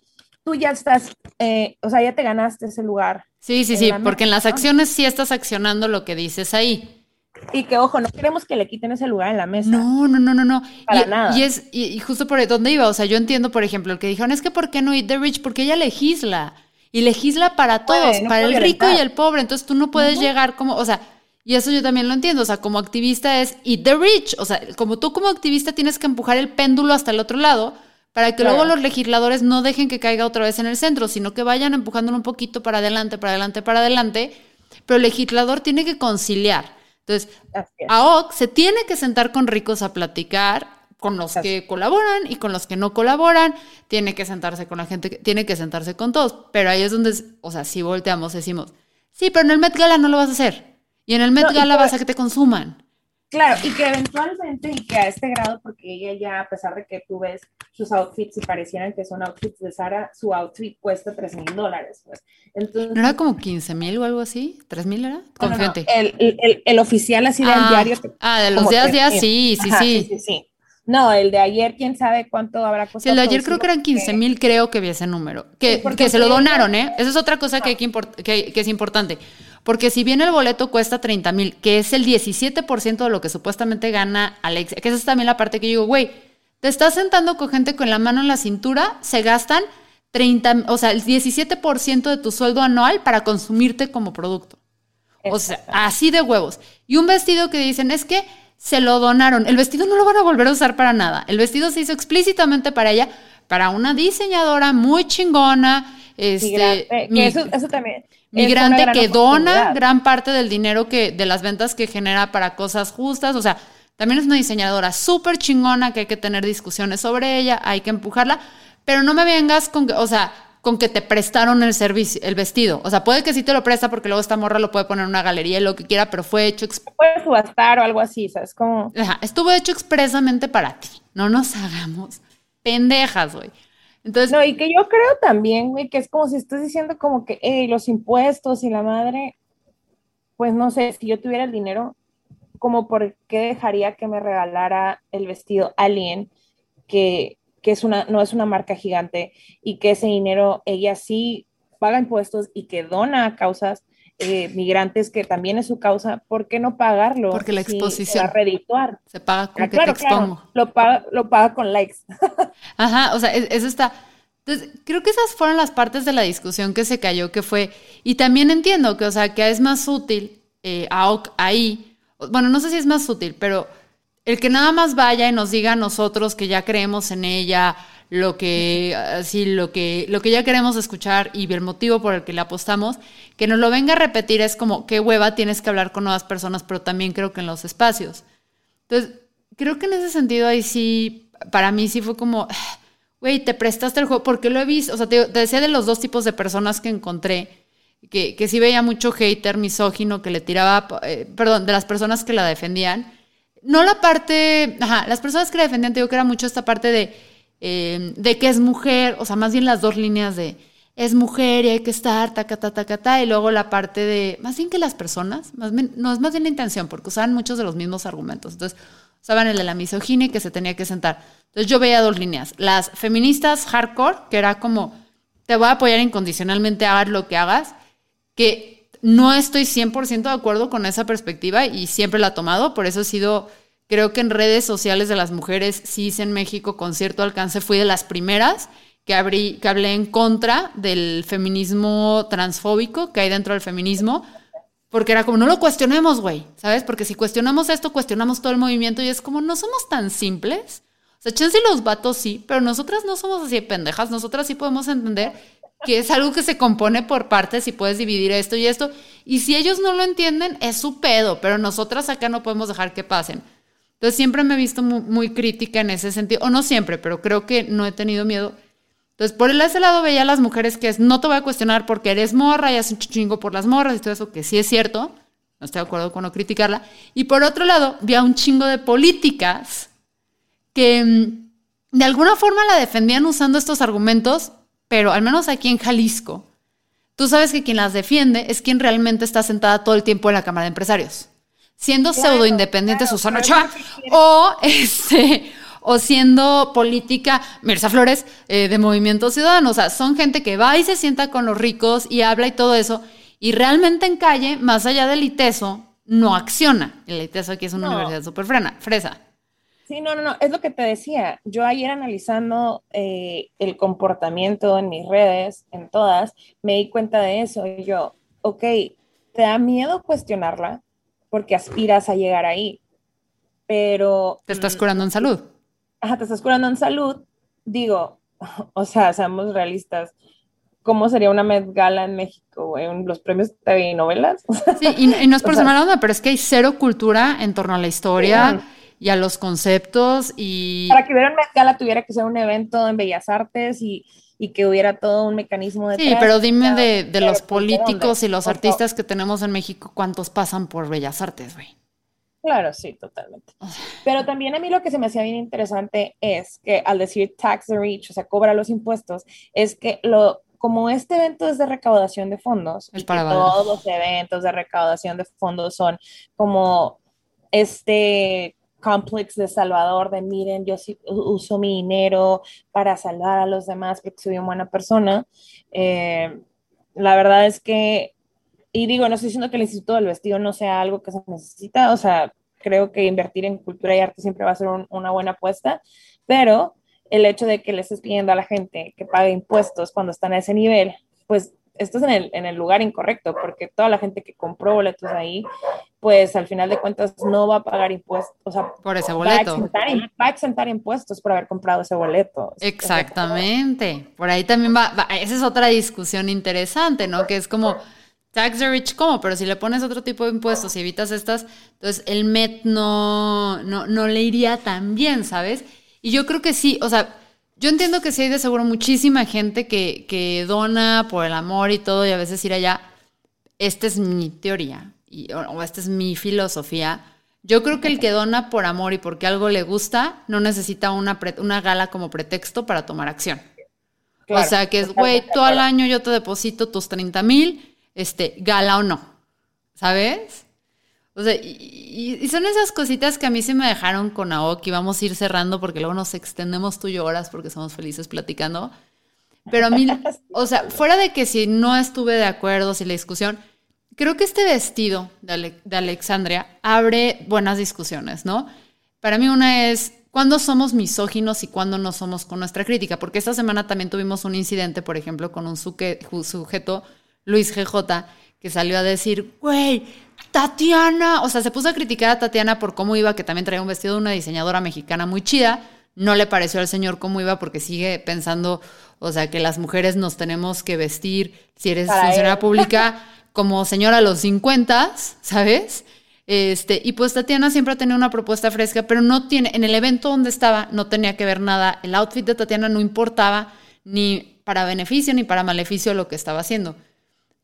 tú ya estás, eh, o sea, ya te ganaste ese lugar. Sí, sí, sí, porque en las acciones sí estás accionando lo que dices ahí. Y que, ojo, no queremos que le quiten ese lugar en la mesa. No, no, no, no, no. Para y, nada. Y es, y, y justo por dónde iba, o sea, yo entiendo, por ejemplo, el que dijeron, es que ¿por qué no eat the rich? Porque ella legisla. Y legisla para todos, no para el rico y el pobre. Entonces tú no puedes llegar como, o sea, y eso yo también lo entiendo. O sea, como activista es eat the rich. O sea, como tú como activista tienes que empujar el péndulo hasta el otro lado para que Claro. luego los legisladores no dejen que caiga otra vez en el centro, sino que vayan empujándolo un poquito para adelante, para adelante, para adelante. Pero el legislador tiene que conciliar. Entonces. AOC se tiene que sentar con ricos a platicar, con los que colaboran y con los que no colaboran, tiene que sentarse con la gente, que, tiene que sentarse con todos, pero ahí es donde, o sea, si volteamos, decimos, sí, pero en el Met Gala no lo vas a hacer, y en el Met No, Gala por- vas a que te consuman. Claro, y que eventualmente, y que a este grado, porque ella ya, a pesar de que tú ves sus outfits y parecieran que son outfits de Sara, su outfit cuesta 3 mil dólares. Pues. Entonces, ¿No era como 15 mil o algo así? ¿3 mil era? no, no, Confío no, en ti. El, el, el oficial así del Ah, diario. ah, de los días, 3,000. días, sí, sí, Ajá, sí. sí, sí, sí. No, el de ayer, quién sabe cuánto habrá costado. Sí, el de ayer creo que eran 15 mil, creo que vi ese número. Que, que se lo donaron, ¿eh? Esa es otra cosa que, hay que, que, que es importante. Porque si bien el boleto cuesta 30 mil, que es el 17% de lo que supuestamente gana Alexia, que esa es también la parte que yo digo, güey, te estás sentando con gente con la mano en la cintura, se gastan 30, o sea, el 17% de tu sueldo anual para consumirte como producto. O sea, así de huevos. Y un vestido que dicen, es que se lo donaron. El vestido no lo van a volver a usar para nada. El vestido se hizo explícitamente para ella, para una diseñadora muy chingona. Este, eso, también. Migrante que dona gran parte del dinero que, de las ventas que genera para cosas justas. O sea, también es una diseñadora súper chingona que hay que tener discusiones sobre ella, hay que empujarla pero no me vengas con, o sea, con que te prestaron el servicio, el vestido. O sea, puede que sí te lo presta porque luego esta morra lo puede poner en una galería y lo que quiera, pero fue hecho. Puede subastar o algo así, ¿sabes? Como. estuvo hecho expresamente para ti. No nos hagamos pendejas, güey. Entonces. No, y que yo creo también, güey, que es como si estás diciendo como que, hey, los impuestos y la madre, pues no sé, si yo tuviera el dinero, como por qué dejaría que me regalara el vestido alguien que que es una, no es una marca gigante y que ese dinero ella sí paga impuestos y que dona a causas eh, migrantes, que también es su causa, ¿por qué no pagarlo? Porque la exposición. redituar. Se paga con ah, que te expongo. lo, paga, lo paga con likes. Ajá, o sea, eso está. Entonces, creo que esas fueron las partes de la discusión que se cayó, que fue, y también entiendo que, o sea, que es más útil eh, ahí, bueno, no sé si es más útil, pero el que nada más vaya y nos diga a nosotros que ya creemos en ella, lo que, así, lo que, lo que ya queremos escuchar y el motivo por el que le apostamos, que nos lo venga a repetir es como, qué hueva tienes que hablar con nuevas personas, pero también creo que en los espacios. Entonces, creo que en ese sentido ahí sí, para mí sí fue como, güey, te prestaste el juego, porque lo he visto, o sea, te, decía de los dos tipos de personas que encontré, que, que sí veía mucho hater misógino que le tiraba, eh, perdón, de las personas que la defendían no la parte, ajá, las personas que la defendían, te digo que era mucho esta parte de, eh, de que es mujer, o sea, más bien las dos líneas de es mujer y hay que estar, taca, taca, taca, ta, y luego la parte de, más bien que las personas, más no es más bien la intención, porque usaban muchos de los mismos argumentos. Entonces, usaban el de la misoginia y que se tenía que sentar. Entonces, yo veía dos líneas. Las feministas hardcore, que era como, te voy a apoyar incondicionalmente, hagas lo que hagas, que no estoy 100% de acuerdo con esa perspectiva y siempre la he tomado, por eso he sido, creo que en redes sociales de las mujeres cis en México con cierto alcance fui de las primeras que, que hablé en contra del feminismo transfóbico que hay dentro del feminismo, porque era como, no lo cuestionemos, güey, ¿sabes? Porque si cuestionamos esto, cuestionamos todo el movimiento y es como, no somos tan simples. O sea, chance los vatos sí, pero nosotras no somos así de pendejas, nosotras sí podemos entender que es algo que se compone por partes y puedes dividir esto y esto. Y si ellos no lo entienden, es su pedo, pero nosotras acá no podemos dejar que pasen. Entonces siempre me he visto muy, crítica en ese sentido, o no siempre, pero creo que no he tenido miedo. Entonces, por ese lado veía a las mujeres que es, no te voy a cuestionar porque eres morra y haces un chingo por las morras y todo eso, que sí es cierto, no estoy de acuerdo con no criticarla. Y por otro lado, vi a un chingo de políticas que mm, de alguna forma la defendían usando estos argumentos pero al menos aquí en Jalisco, tú sabes que quien las defiende es quien realmente está sentada todo el tiempo en la Cámara de Empresarios. Siendo pseudo independiente Susana Ochoa o este o siendo política Mirza Flores eh, de Movimiento Ciudadano. O sea, son gente que va y se sienta con los ricos y habla y todo eso. Y realmente en calle, más allá del ITESO, no acciona. El ITESO aquí es una universidad súper fresa. Sí, no, no, no, es lo que te decía. Yo ayer analizando eh, el comportamiento en mis redes, en todas, me di cuenta de eso. Y yo, ok, te da miedo cuestionarla porque aspiras a llegar ahí, pero... Te estás curando en salud. Ajá, te estás curando en salud. Digo, o sea, seamos realistas. ¿Cómo sería una Met Gala en México, en los premios TV y novelas? Sí, y, no es por ser mala onda, pero es que hay cero cultura en torno a la historia y a los conceptos y... Para que hubiera una escala tuviera que ser un evento en Bellas Artes y, que hubiera todo un mecanismo de... Sí, pero dime de, los políticos y los artistas que tenemos en México, ¿cuántos pasan por Bellas Artes, güey? Claro, sí, totalmente. Pero también a mí lo que se me hacía bien interesante es que al decir tax the rich, o sea, cobra los impuestos, es que lo, como este evento es de recaudación de fondos, y que todos los eventos de recaudación de fondos son como este complex de Salvador, de miren, yo sí uso mi dinero para salvar a los demás porque soy una buena persona. Eh, la verdad es que, y digo, no estoy diciendo que el Instituto del Vestido no sea algo que se necesita, o sea, creo que invertir en cultura y arte siempre va a ser una buena apuesta, pero el hecho de que le estés pidiendo a la gente que pague impuestos cuando están a ese nivel, pues estás en el, en el lugar incorrecto, porque toda la gente que compró boletos ahí, pues al final de cuentas no va a pagar impuestos, o sea, por ese boleto. Va a, exentar, impuestos por haber comprado ese boleto. Exactamente. Por ahí también va, esa es otra discusión interesante, ¿no? Que es como, tax the rich, ¿cómo? Pero si le pones otro tipo de impuestos y evitas estas, entonces el MET no, no, no le iría tan bien, ¿sabes? Y yo creo que sí, o sea, yo entiendo que sí hay de seguro muchísima gente que, que dona por el amor y todo, y a veces ir allá. Esta es mi teoría, y, o, esta es mi filosofía. Yo creo que el que dona por amor y porque algo le gusta, no necesita una, una gala como pretexto para tomar acción. o sea, que es, güey, todo el año yo te deposito tus 30 mil, este, gala o no, ¿sabes? O sea, y, son esas cositas que a mí se me dejaron con Aoki. Vamos a ir cerrando porque luego nos extendemos tú y horas porque somos felices platicando. Pero a mí, o sea, fuera de que si no estuve de acuerdo, si la discusión, creo que este vestido de, de Alexandria abre buenas discusiones, ¿no? Para mí una es cuándo somos misóginos y cuándo no somos con nuestra crítica, porque esta semana también tuvimos un incidente, por ejemplo, con un sujeto, Luis GJ, que salió a decir, güey, Tatiana, o sea, se puso a criticar a Tatiana por cómo iba, que también traía un vestido de una diseñadora mexicana muy chida. No le pareció al señor cómo iba porque sigue pensando, o sea, que las mujeres nos tenemos que vestir, si eres funcionaria pública, como señora a los 50, ¿sabes? Este, y pues Tatiana siempre ha tenido una propuesta fresca, pero no tiene, en el evento donde estaba no tenía que ver nada, el outfit de Tatiana no importaba ni para beneficio ni para maleficio lo que estaba haciendo.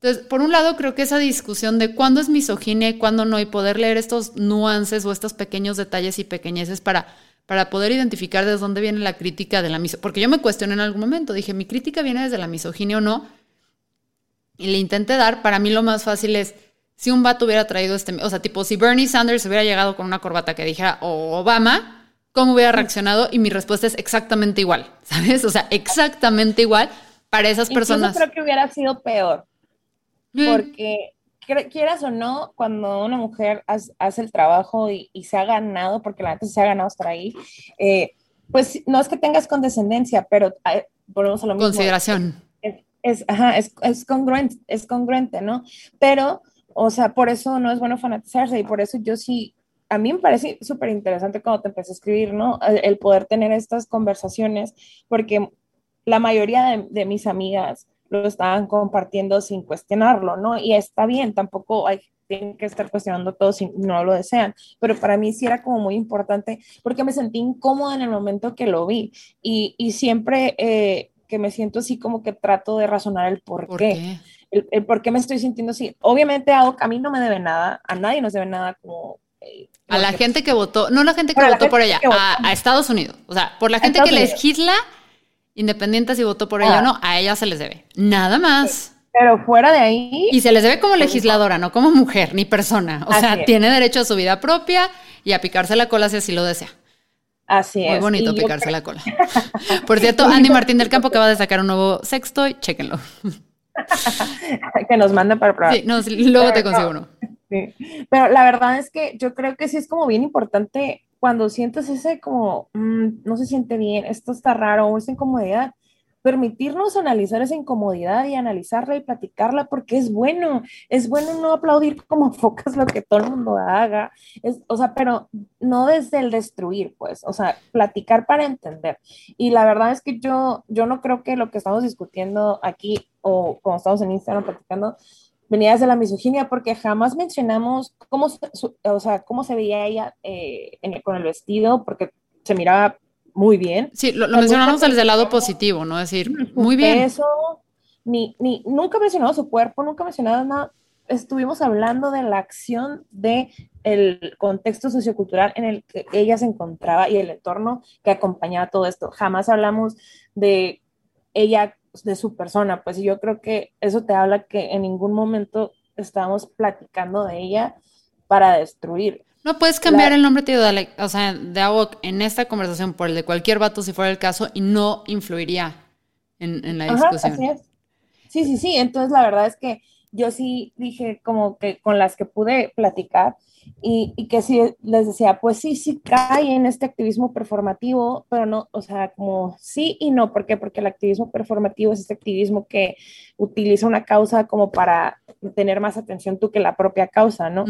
Entonces, por un lado, creo que esa discusión de cuándo es misoginia y cuándo no, y poder leer estos nuances o estos pequeños detalles y pequeñeces para, para poder identificar desde dónde viene la crítica de la misoginia. Porque yo me cuestioné en algún momento, dije, ¿mi crítica viene desde la misoginia o no? Y le intenté dar, para mí lo más fácil es, si un vato hubiera traído este, o sea, tipo, si Bernie Sanders hubiera llegado con una corbata que dijera o Obama, ¿cómo hubiera reaccionado? Y mi respuesta es exactamente igual, ¿sabes? O sea, exactamente igual para esas personas. Yo creo que hubiera sido peor porque quieras o no, cuando una mujer hace, el trabajo y, se ha ganado, porque la gente se ha ganado estar ahí, eh, pues no es que tengas condescendencia, pero volvemos a lo mismo. Consideración. Es, ajá, es, es, congruente, es congruente, ¿no? Pero, o sea, por eso no es bueno fanatizarse y por eso yo sí, a mí me parece súper interesante cuando te empecé a escribir, ¿no? El, poder tener estas conversaciones, porque la mayoría de, de mis amigas, lo estaban compartiendo sin cuestionarlo, ¿no? Y está bien, tampoco hay tienen que estar cuestionando todo si no lo desean, pero para mí sí era como muy importante porque me sentí incómoda en el momento que lo vi y, y siempre eh, que me siento así como que trato de razonar el por, qué, El, por qué me estoy sintiendo así. Obviamente a, a mí no me debe nada, a nadie nos debe nada como... Eh, a la gente que votó, no la gente que votó por ella, a, Estados Unidos, o sea, por la gente que legisla independiente si votó por ella o ah. no, a ella se les debe. Nada más. Pero fuera de ahí. Y se les debe como legisladora, no como mujer ni persona. O sea, tiene derecho a su vida propia y a picarse la cola si así lo desea. Así es. Muy bonito picarse la cola. Por cierto, Andy Martín del Campo acaba de sacar un nuevo sexto y chéquenlo. que nos mande para probar. Sí, no, luego te consigo uno. Sí. Pero la verdad es que yo creo que sí es como bien importante cuando sientes ese como, mm, no se siente bien, esto está raro, esa incomodidad, permitirnos analizar esa incomodidad y analizarla y platicarla porque es bueno, es bueno no aplaudir como focas lo que todo el mundo haga, es, o sea, pero no desde el destruir, pues, o sea, platicar para entender. Y la verdad es que yo, yo no creo que lo que estamos discutiendo aquí o cuando estamos en Instagram platicando, venía desde la misoginia porque jamás mencionamos cómo, o sea, cómo se veía ella eh, con el vestido, porque se miraba muy bien. Sí, lo, mencionamos desde el lado positivo, ¿no? Es decir, muy bien. Eso, ni, ni, nunca mencionamos su cuerpo, nunca mencionamos nada. Estuvimos hablando de la acción de el contexto sociocultural en el que ella se encontraba y el entorno que acompañaba todo esto. Jamás hablamos de ella de su persona, pues yo creo que eso te habla que en ningún momento estábamos platicando de ella para destruir. No puedes cambiar el nombre tío, de, o sea, de AWOC en esta conversación por el de cualquier vato si fuera el caso y no influiría en, la discusión. así es. Sí, sí, sí. Entonces la verdad es que yo sí dije como que con las que pude platicar y, y, que sí les decía, pues sí, sí cae en este activismo performativo, pero no, o sea, como sí y no. ¿Por qué? Porque el activismo performativo es este activismo que utiliza una causa como para tener más atención tú que la propia causa, ¿no?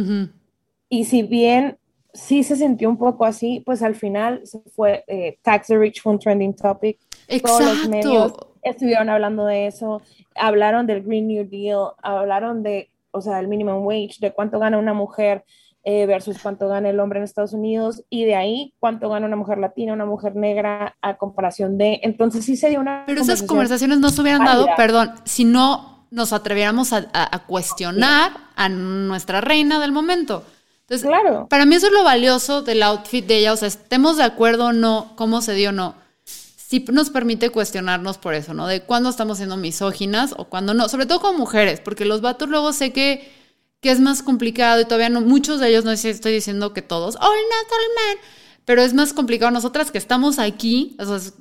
Y si bien sí se sintió un poco así, pues al final se fue, eh, Tax the Rich fue un trending topic. Exacto. Todos los medios estuvieron hablando de eso, hablaron del Green New Deal, hablaron de, o sea, del minimum wage, de cuánto gana una mujer eh, versus cuánto gana el hombre en Estados Unidos y de ahí cuánto gana una mujer latina, una mujer negra a comparación de, entonces sí se dio una... Pero esas conversaciones no se hubieran dado, perdón, si no nos atreviéramos a, cuestionar a nuestra reina del momento. Entonces, claro. para mí eso es lo valioso del outfit de ella, o sea, estemos de acuerdo o no, cómo se dio o no sí nos permite cuestionarnos por eso, ¿no? De cuándo estamos siendo misóginas o cuándo no, sobre todo con mujeres, porque los vatos luego sé que, que es más complicado y todavía no, muchos de ellos no estoy diciendo que todos, oh, all men, pero es más complicado nosotras que estamos aquí,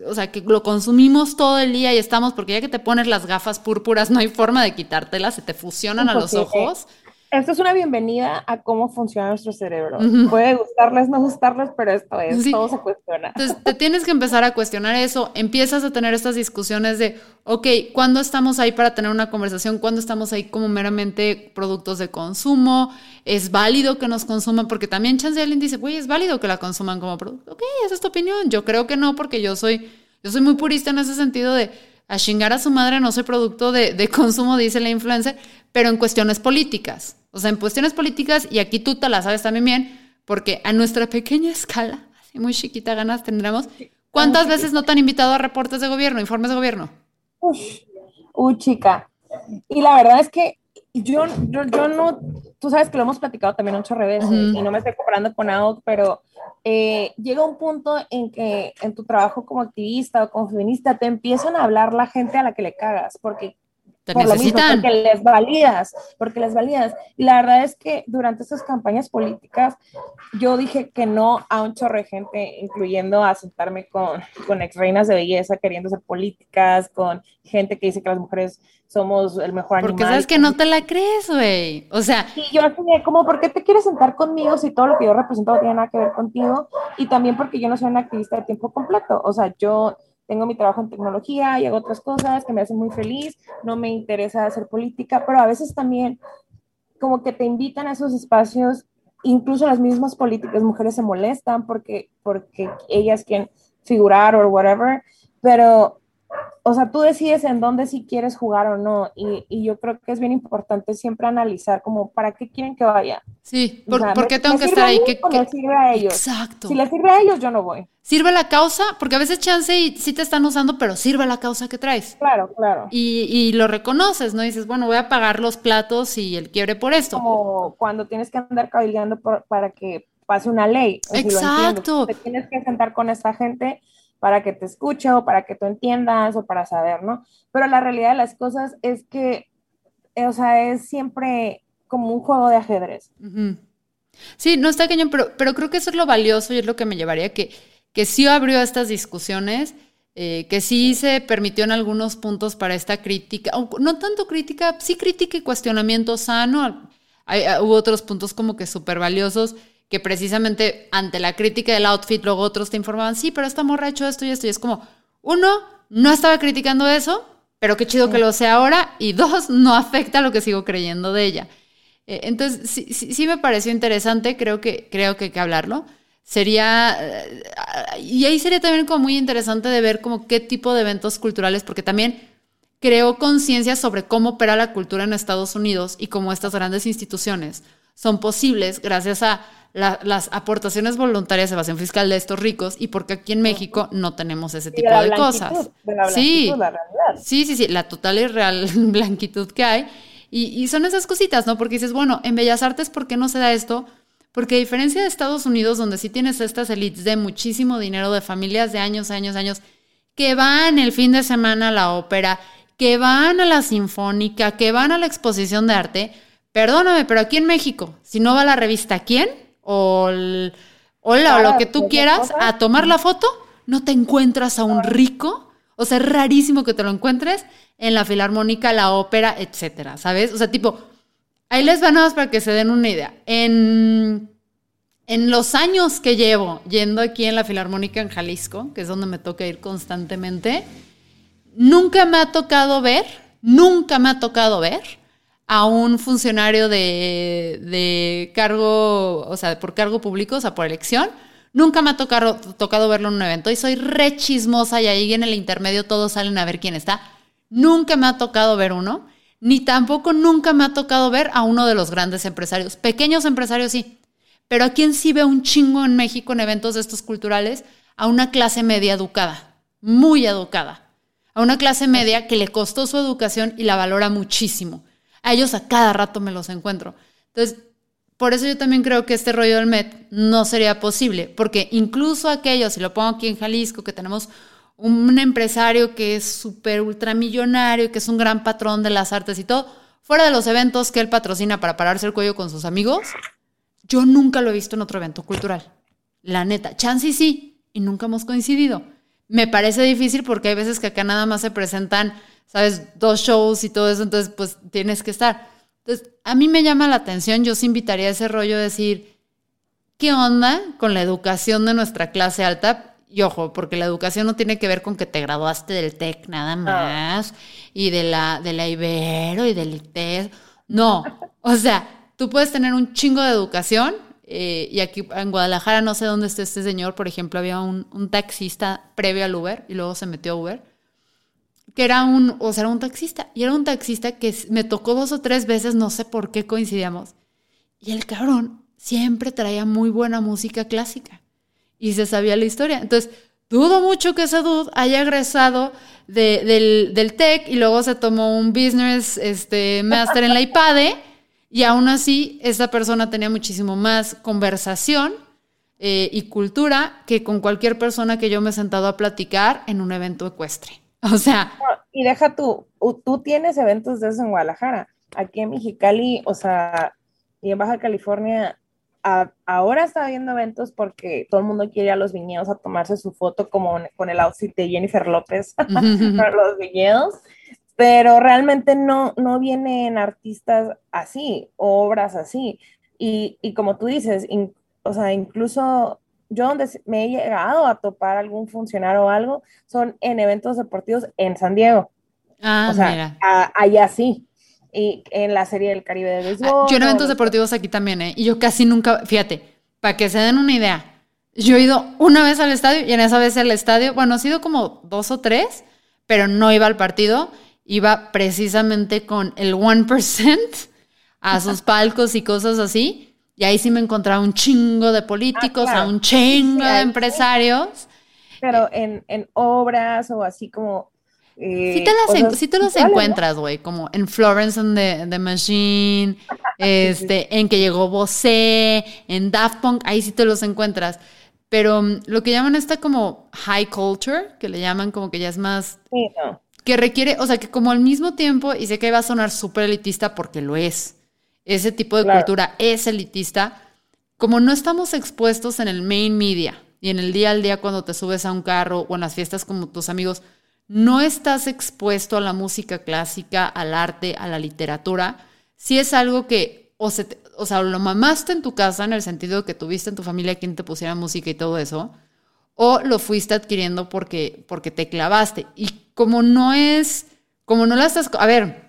o sea, que lo consumimos todo el día y estamos, porque ya que te pones las gafas púrpuras no hay forma de quitártelas, se te fusionan a los ojos. Esto es una bienvenida a cómo funciona nuestro cerebro. Puede gustarles, no gustarles, pero esto es, todo se cuestiona. Entonces, te tienes que empezar a cuestionar eso. Empiezas a tener estas discusiones de, ok, ¿cuándo estamos ahí para tener una conversación? ¿Cuándo estamos ahí como meramente productos de consumo? ¿Es válido que nos consuman? Porque también Chance alguien dice, güey, es válido que la consuman como producto. Ok, esa es tu opinión. Yo creo que no, porque yo soy, yo soy muy purista en ese sentido de a chingar a su madre no soy producto de, de consumo, dice la influencer, pero en cuestiones políticas. O sea, en cuestiones políticas, y aquí tú te la sabes también bien, porque a nuestra pequeña escala, así muy chiquita ganas tendremos, ¿cuántas veces no te han invitado a reportes de gobierno, informes de gobierno? Uy, chica. Y la verdad es que yo, yo, yo, no, tú sabes que lo hemos platicado también muchas veces y no me estoy comparando con algo, pero eh, llega un punto en que en tu trabajo como activista o como feminista te empiezan a hablar la gente a la que le cagas, porque por Lo mismo, porque les validas, porque les validas. Y la verdad es que durante estas campañas políticas yo dije que no a un chorro de gente, incluyendo a sentarme con, con ex reinas de belleza queriendo ser políticas, con gente que dice que las mujeres somos el mejor animal. Porque sabes que no te la crees, güey. O sea. Sí, yo así como, ¿por qué te quieres sentar conmigo si todo lo que yo represento no tiene nada que ver contigo? Y también porque yo no soy una activista de tiempo completo. O sea, yo tengo mi trabajo en tecnología y hago otras cosas que me hacen muy feliz, no me interesa hacer política, pero a veces también como que te invitan a esos espacios, incluso las mismas políticas, mujeres se molestan porque, porque ellas quieren figurar o whatever, pero o sea, tú decides en dónde si quieres jugar o no. Y, y, yo creo que es bien importante siempre analizar como para qué quieren que vaya. Sí, por, qué tengo que estar ahí? ¿Qué, sirve a ellos? Exacto. Si les sirve a ellos, yo no voy. Sirve la causa, porque a veces chance y sí te están usando, pero sirve la causa que traes. Claro, claro. Y, y lo reconoces, ¿no? dices, bueno, voy a pagar los platos y el quiebre por esto. Como cuando tienes que andar cabildeando para que pase una ley. Exacto. te tienes que sentar con esta gente para que te escuche o para que tú entiendas o para saber, ¿no? Pero la realidad de las cosas es que, eh, o sea, es siempre como un juego de ajedrez. Sí, no está cañón, pero, pero creo que eso es lo valioso y es lo que me llevaría que, que sí abrió estas discusiones, eh, que sí se permitió en algunos puntos para esta crítica, no tanto crítica, sí crítica y cuestionamiento sano. Hay, hubo otros puntos como que súper valiosos que precisamente ante la crítica del outfit, luego otros te informaban, sí, pero esta morra ha hecho esto y esto. Y es como, uno, no estaba criticando eso, pero qué chido que lo sea ahora. Y dos, no afecta lo que sigo creyendo de ella. Eh, entonces, sí, sí, me pareció interesante, creo que, creo que hay que hablarlo. Sería, eh, y ahí sería también como muy interesante de ver como qué tipo de eventos culturales, porque también creó conciencia sobre cómo opera la cultura en Estados Unidos y cómo estas grandes instituciones son posibles gracias a las aportaciones voluntarias de evasión fiscal de estos ricos y porque aquí en México no tenemos ese tipo de, cosas. sí, sí, sí, sí, la total y real blanquitud que hay. Y, y, son esas cositas, ¿no? Porque dices, bueno, en Bellas Artes, ¿por qué no se da esto? Porque a diferencia de Estados Unidos, donde sí tienes estas elites de muchísimo dinero, de familias de años, años, años, que van el fin de semana a la ópera, que van a la sinfónica, que van a la exposición de arte, perdóname, pero aquí en México, si no va a la revista, ¿quién? o el hola o lo que tú quieras a tomar la foto, no te encuentras a un rico. O sea, es rarísimo que te lo encuentres en la filarmónica, la ópera, etcétera, ¿sabes? O sea, tipo, ahí les va nada más para que se den una idea. En, en los años que llevo yendo aquí en la filarmónica en Jalisco, que es donde me toca ir constantemente, nunca me ha tocado ver, nunca me ha tocado ver a un funcionario de, de, cargo, o sea, por cargo público, o sea, por elección. Nunca me ha tocado, tocado verlo en un evento y soy re chismosa y ahí en el intermedio todos salen a ver quién está. Nunca me ha tocado ver uno, ni tampoco nunca me ha tocado ver a uno de los grandes empresarios. Pequeños empresarios sí, pero a quién sí ve un chingo en México en eventos de estos culturales, a una clase media educada, muy educada, a una clase media que le costó su educación y la valora muchísimo a ellos a cada rato me los encuentro. Entonces, por eso yo también creo que este rollo del Met no sería posible, porque incluso aquellos, si lo pongo aquí en Jalisco, que tenemos un empresario que es súper ultramillonario, que es un gran patrón de las artes y todo, fuera de los eventos que él patrocina para pararse el cuello con sus amigos, yo nunca lo he visto en otro evento cultural. La neta, chance sí, y nunca hemos coincidido. Me parece difícil porque hay veces que acá nada más se presentan ¿sabes? Dos shows y todo eso, entonces pues tienes que estar. Entonces, a mí me llama la atención, yo os invitaría a ese rollo de decir, ¿qué onda con la educación de nuestra clase alta? Y ojo, porque la educación no tiene que ver con que te graduaste del TEC nada más, y de la, de la Ibero y del ITES. No, o sea, tú puedes tener un chingo de educación, eh, y aquí en Guadalajara, no sé dónde esté este señor, por ejemplo, había un, un taxista previo al Uber y luego se metió a Uber que era un, o sea, era un taxista. Y era un taxista que me tocó dos o tres veces, no sé por qué coincidíamos. Y el cabrón siempre traía muy buena música clásica. Y se sabía la historia. Entonces, dudo mucho que ese dude haya egresado del, del TEC y luego se tomó un business este, master en la IPADE. Y aún así, esa persona tenía muchísimo más conversación eh, y cultura que con cualquier persona que yo me he sentado a platicar en un evento ecuestre. O sea. y deja tú, tú tienes eventos de eso en Guadalajara. Aquí en Mexicali, o sea, y en Baja California, ahora está habiendo eventos porque todo el mundo quiere ir a los viñedos a tomarse su foto como con el outfit de Jennifer López para los viñedos, pero realmente no, no vienen artistas así, obras así. Y, y como tú dices, o sea, incluso yo donde me he llegado a topar algún funcionario o algo son en eventos deportivos en San Diego. Ah, o sea, allá sí. Y en la serie del Caribe de béisbol. Yo en eventos deportivos aquí también, ¿eh? Y yo casi nunca, fíjate, para que se den una idea, yo he ido una vez al estadio y en esa vez al estadio, bueno, ha sido como dos o tres, pero no iba al partido, iba precisamente con el 1% a sus palcos y cosas así. Y ahí sí me encontraba un chingo de políticos, ah, a un chingo de empresarios. Pero en, en, obras o así como... Eh, sí, te las sí te los encuentras, güey, como en Florence and the, Machine, este, en que llegó Bosé, en Daft Punk, ahí sí te los encuentras. Pero mm, lo que llaman esta como high culture, que le llaman como que ya es más... Que requiere, o sea, que como al mismo tiempo, y sé que va a sonar súper elitista porque lo es, ese tipo de cultura es elitista, como no estamos expuestos en el main media y en el día al día cuando te subes a un carro o en las fiestas como tus amigos, no estás expuesto a la música clásica, al arte, a la literatura, si es algo que o, se o sea, lo mamaste en tu casa en el sentido de que tuviste en tu familia quien te pusiera música y todo eso, o lo fuiste adquiriendo porque, porque te clavaste. Y como no es, como no la estás, a ver,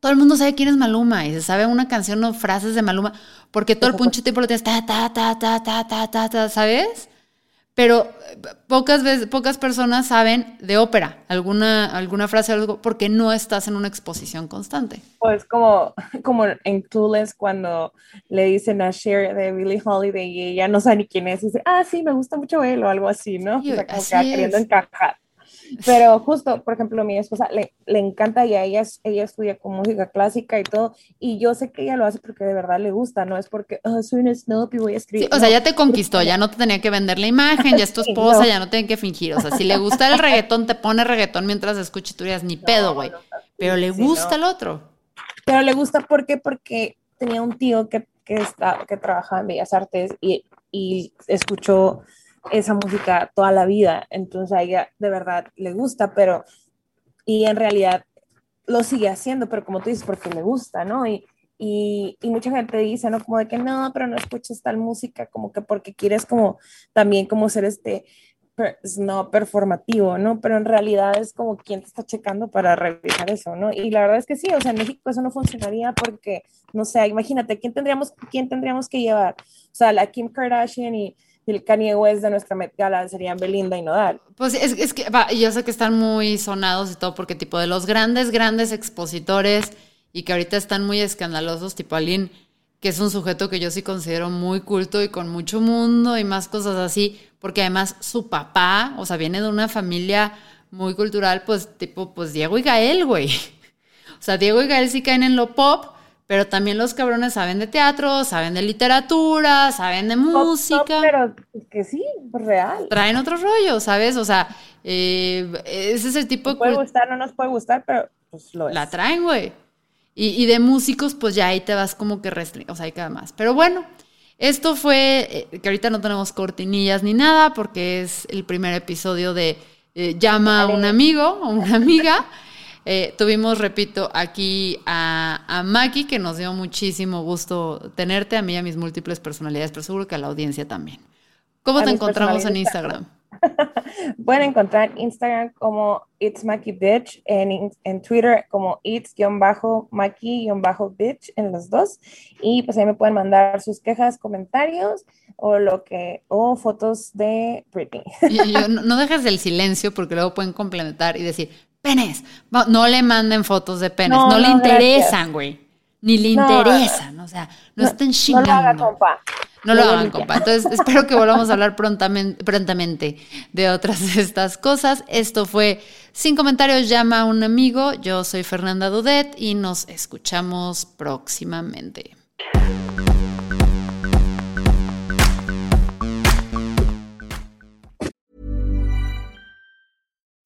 todo el mundo sabe quién es Maluma y se sabe una canción o frases de Maluma porque todo el puncho tiempo lo tienes ta, ta, ta, ta, ta, ta, ta, ta, ¿sabes? Pero pocas veces, pocas personas saben de ópera, alguna, alguna frase o algo, porque no estás en una exposición constante. Pues como, como en Clueless cuando le dicen a Cher de Billie Holiday y ella no sabe ni quién es y dice, ah, sí, me gusta mucho él o algo así, ¿no? o sea, como que queriendo encajar. Pero justo, por ejemplo, mi esposa le, le encanta y a ella, ella estudia con música clásica y todo, y yo sé que ella lo hace porque de verdad le gusta, no es porque oh, soy un snob y voy a escribir. o sea, ya te conquistó, ya no te tenía que vender la imagen, ya es tu esposa, ya no tiene que fingir. O sea, si le gusta el reggaetón, te pone reggaetón mientras escucha y tú dirías, ni pedo, güey. Pero le gusta el otro. Pero le gusta, ¿por qué? Porque tenía un tío que que, está, que trabajaba en Bellas Artes y, y escuchó esa música toda la vida, entonces a ella de verdad le gusta, pero y en realidad lo sigue haciendo, pero como tú dices, porque le gusta, ¿no? Y, y, y, mucha gente dice, ¿no? Como de que no, pero no escuchas tal música, como que porque quieres como también como ser este, no performativo, ¿no? Pero en realidad es como quién te está checando para revisar eso, ¿no? Y la verdad es que sí, o sea, en México eso no funcionaría porque, no sé, imagínate, ¿quién tendríamos, quién tendríamos que llevar? O sea, la Kim Kardashian y el Kanye de nuestra Met Gala serían Belinda y Nodal. Pues es, es que, yo sé que están muy sonados y todo, porque tipo de los grandes, grandes expositores y que ahorita están muy escandalosos, tipo Aline, que es un sujeto que yo sí considero muy culto y con mucho mundo y más cosas así, porque además su papá, o sea, viene de una familia muy cultural, pues tipo, pues Diego y Gael, güey. O sea, Diego y Gael sí caen en lo pop, pero también los cabrones saben de teatro, saben de literatura, saben de música. pero que sí, real. Traen otro rollo, ¿sabes? O sea, eh, ese es el tipo de... Puede gustar, no nos puede gustar, pero pues lo es. La traen, güey. Y, y, de músicos, pues ya ahí te vas como que o sea, hay cada más. Pero bueno, esto fue, eh, que ahorita no tenemos cortinillas ni nada, porque es el primer episodio de eh, Llama a un amigo o una amiga. Eh, tuvimos, repito, aquí a, a Maki, que nos dio muchísimo gusto tenerte, a mí y a mis múltiples personalidades, pero seguro que a la audiencia también. ¿Cómo te encontramos en Instagram? Pueden encontrar Instagram como It's Maki Bitch, en, en Twitter como It's-Maki-Bitch en los dos. Y pues ahí me pueden mandar sus quejas, comentarios o lo que, o fotos de Britney. no, dejes del silencio porque luego pueden complementar y decir, penes. No, le manden fotos de penes. No, le interesan, güey. Ni le interesan. O sea, no, estén chingando. No lo hagan, compa. No lo hagan, compa. Entonces, espero que volvamos a hablar prontamente, prontamente de otras de estas cosas. Esto fue Sin Comentarios, llama a un amigo. Yo soy Fernanda Dudet y nos escuchamos próximamente.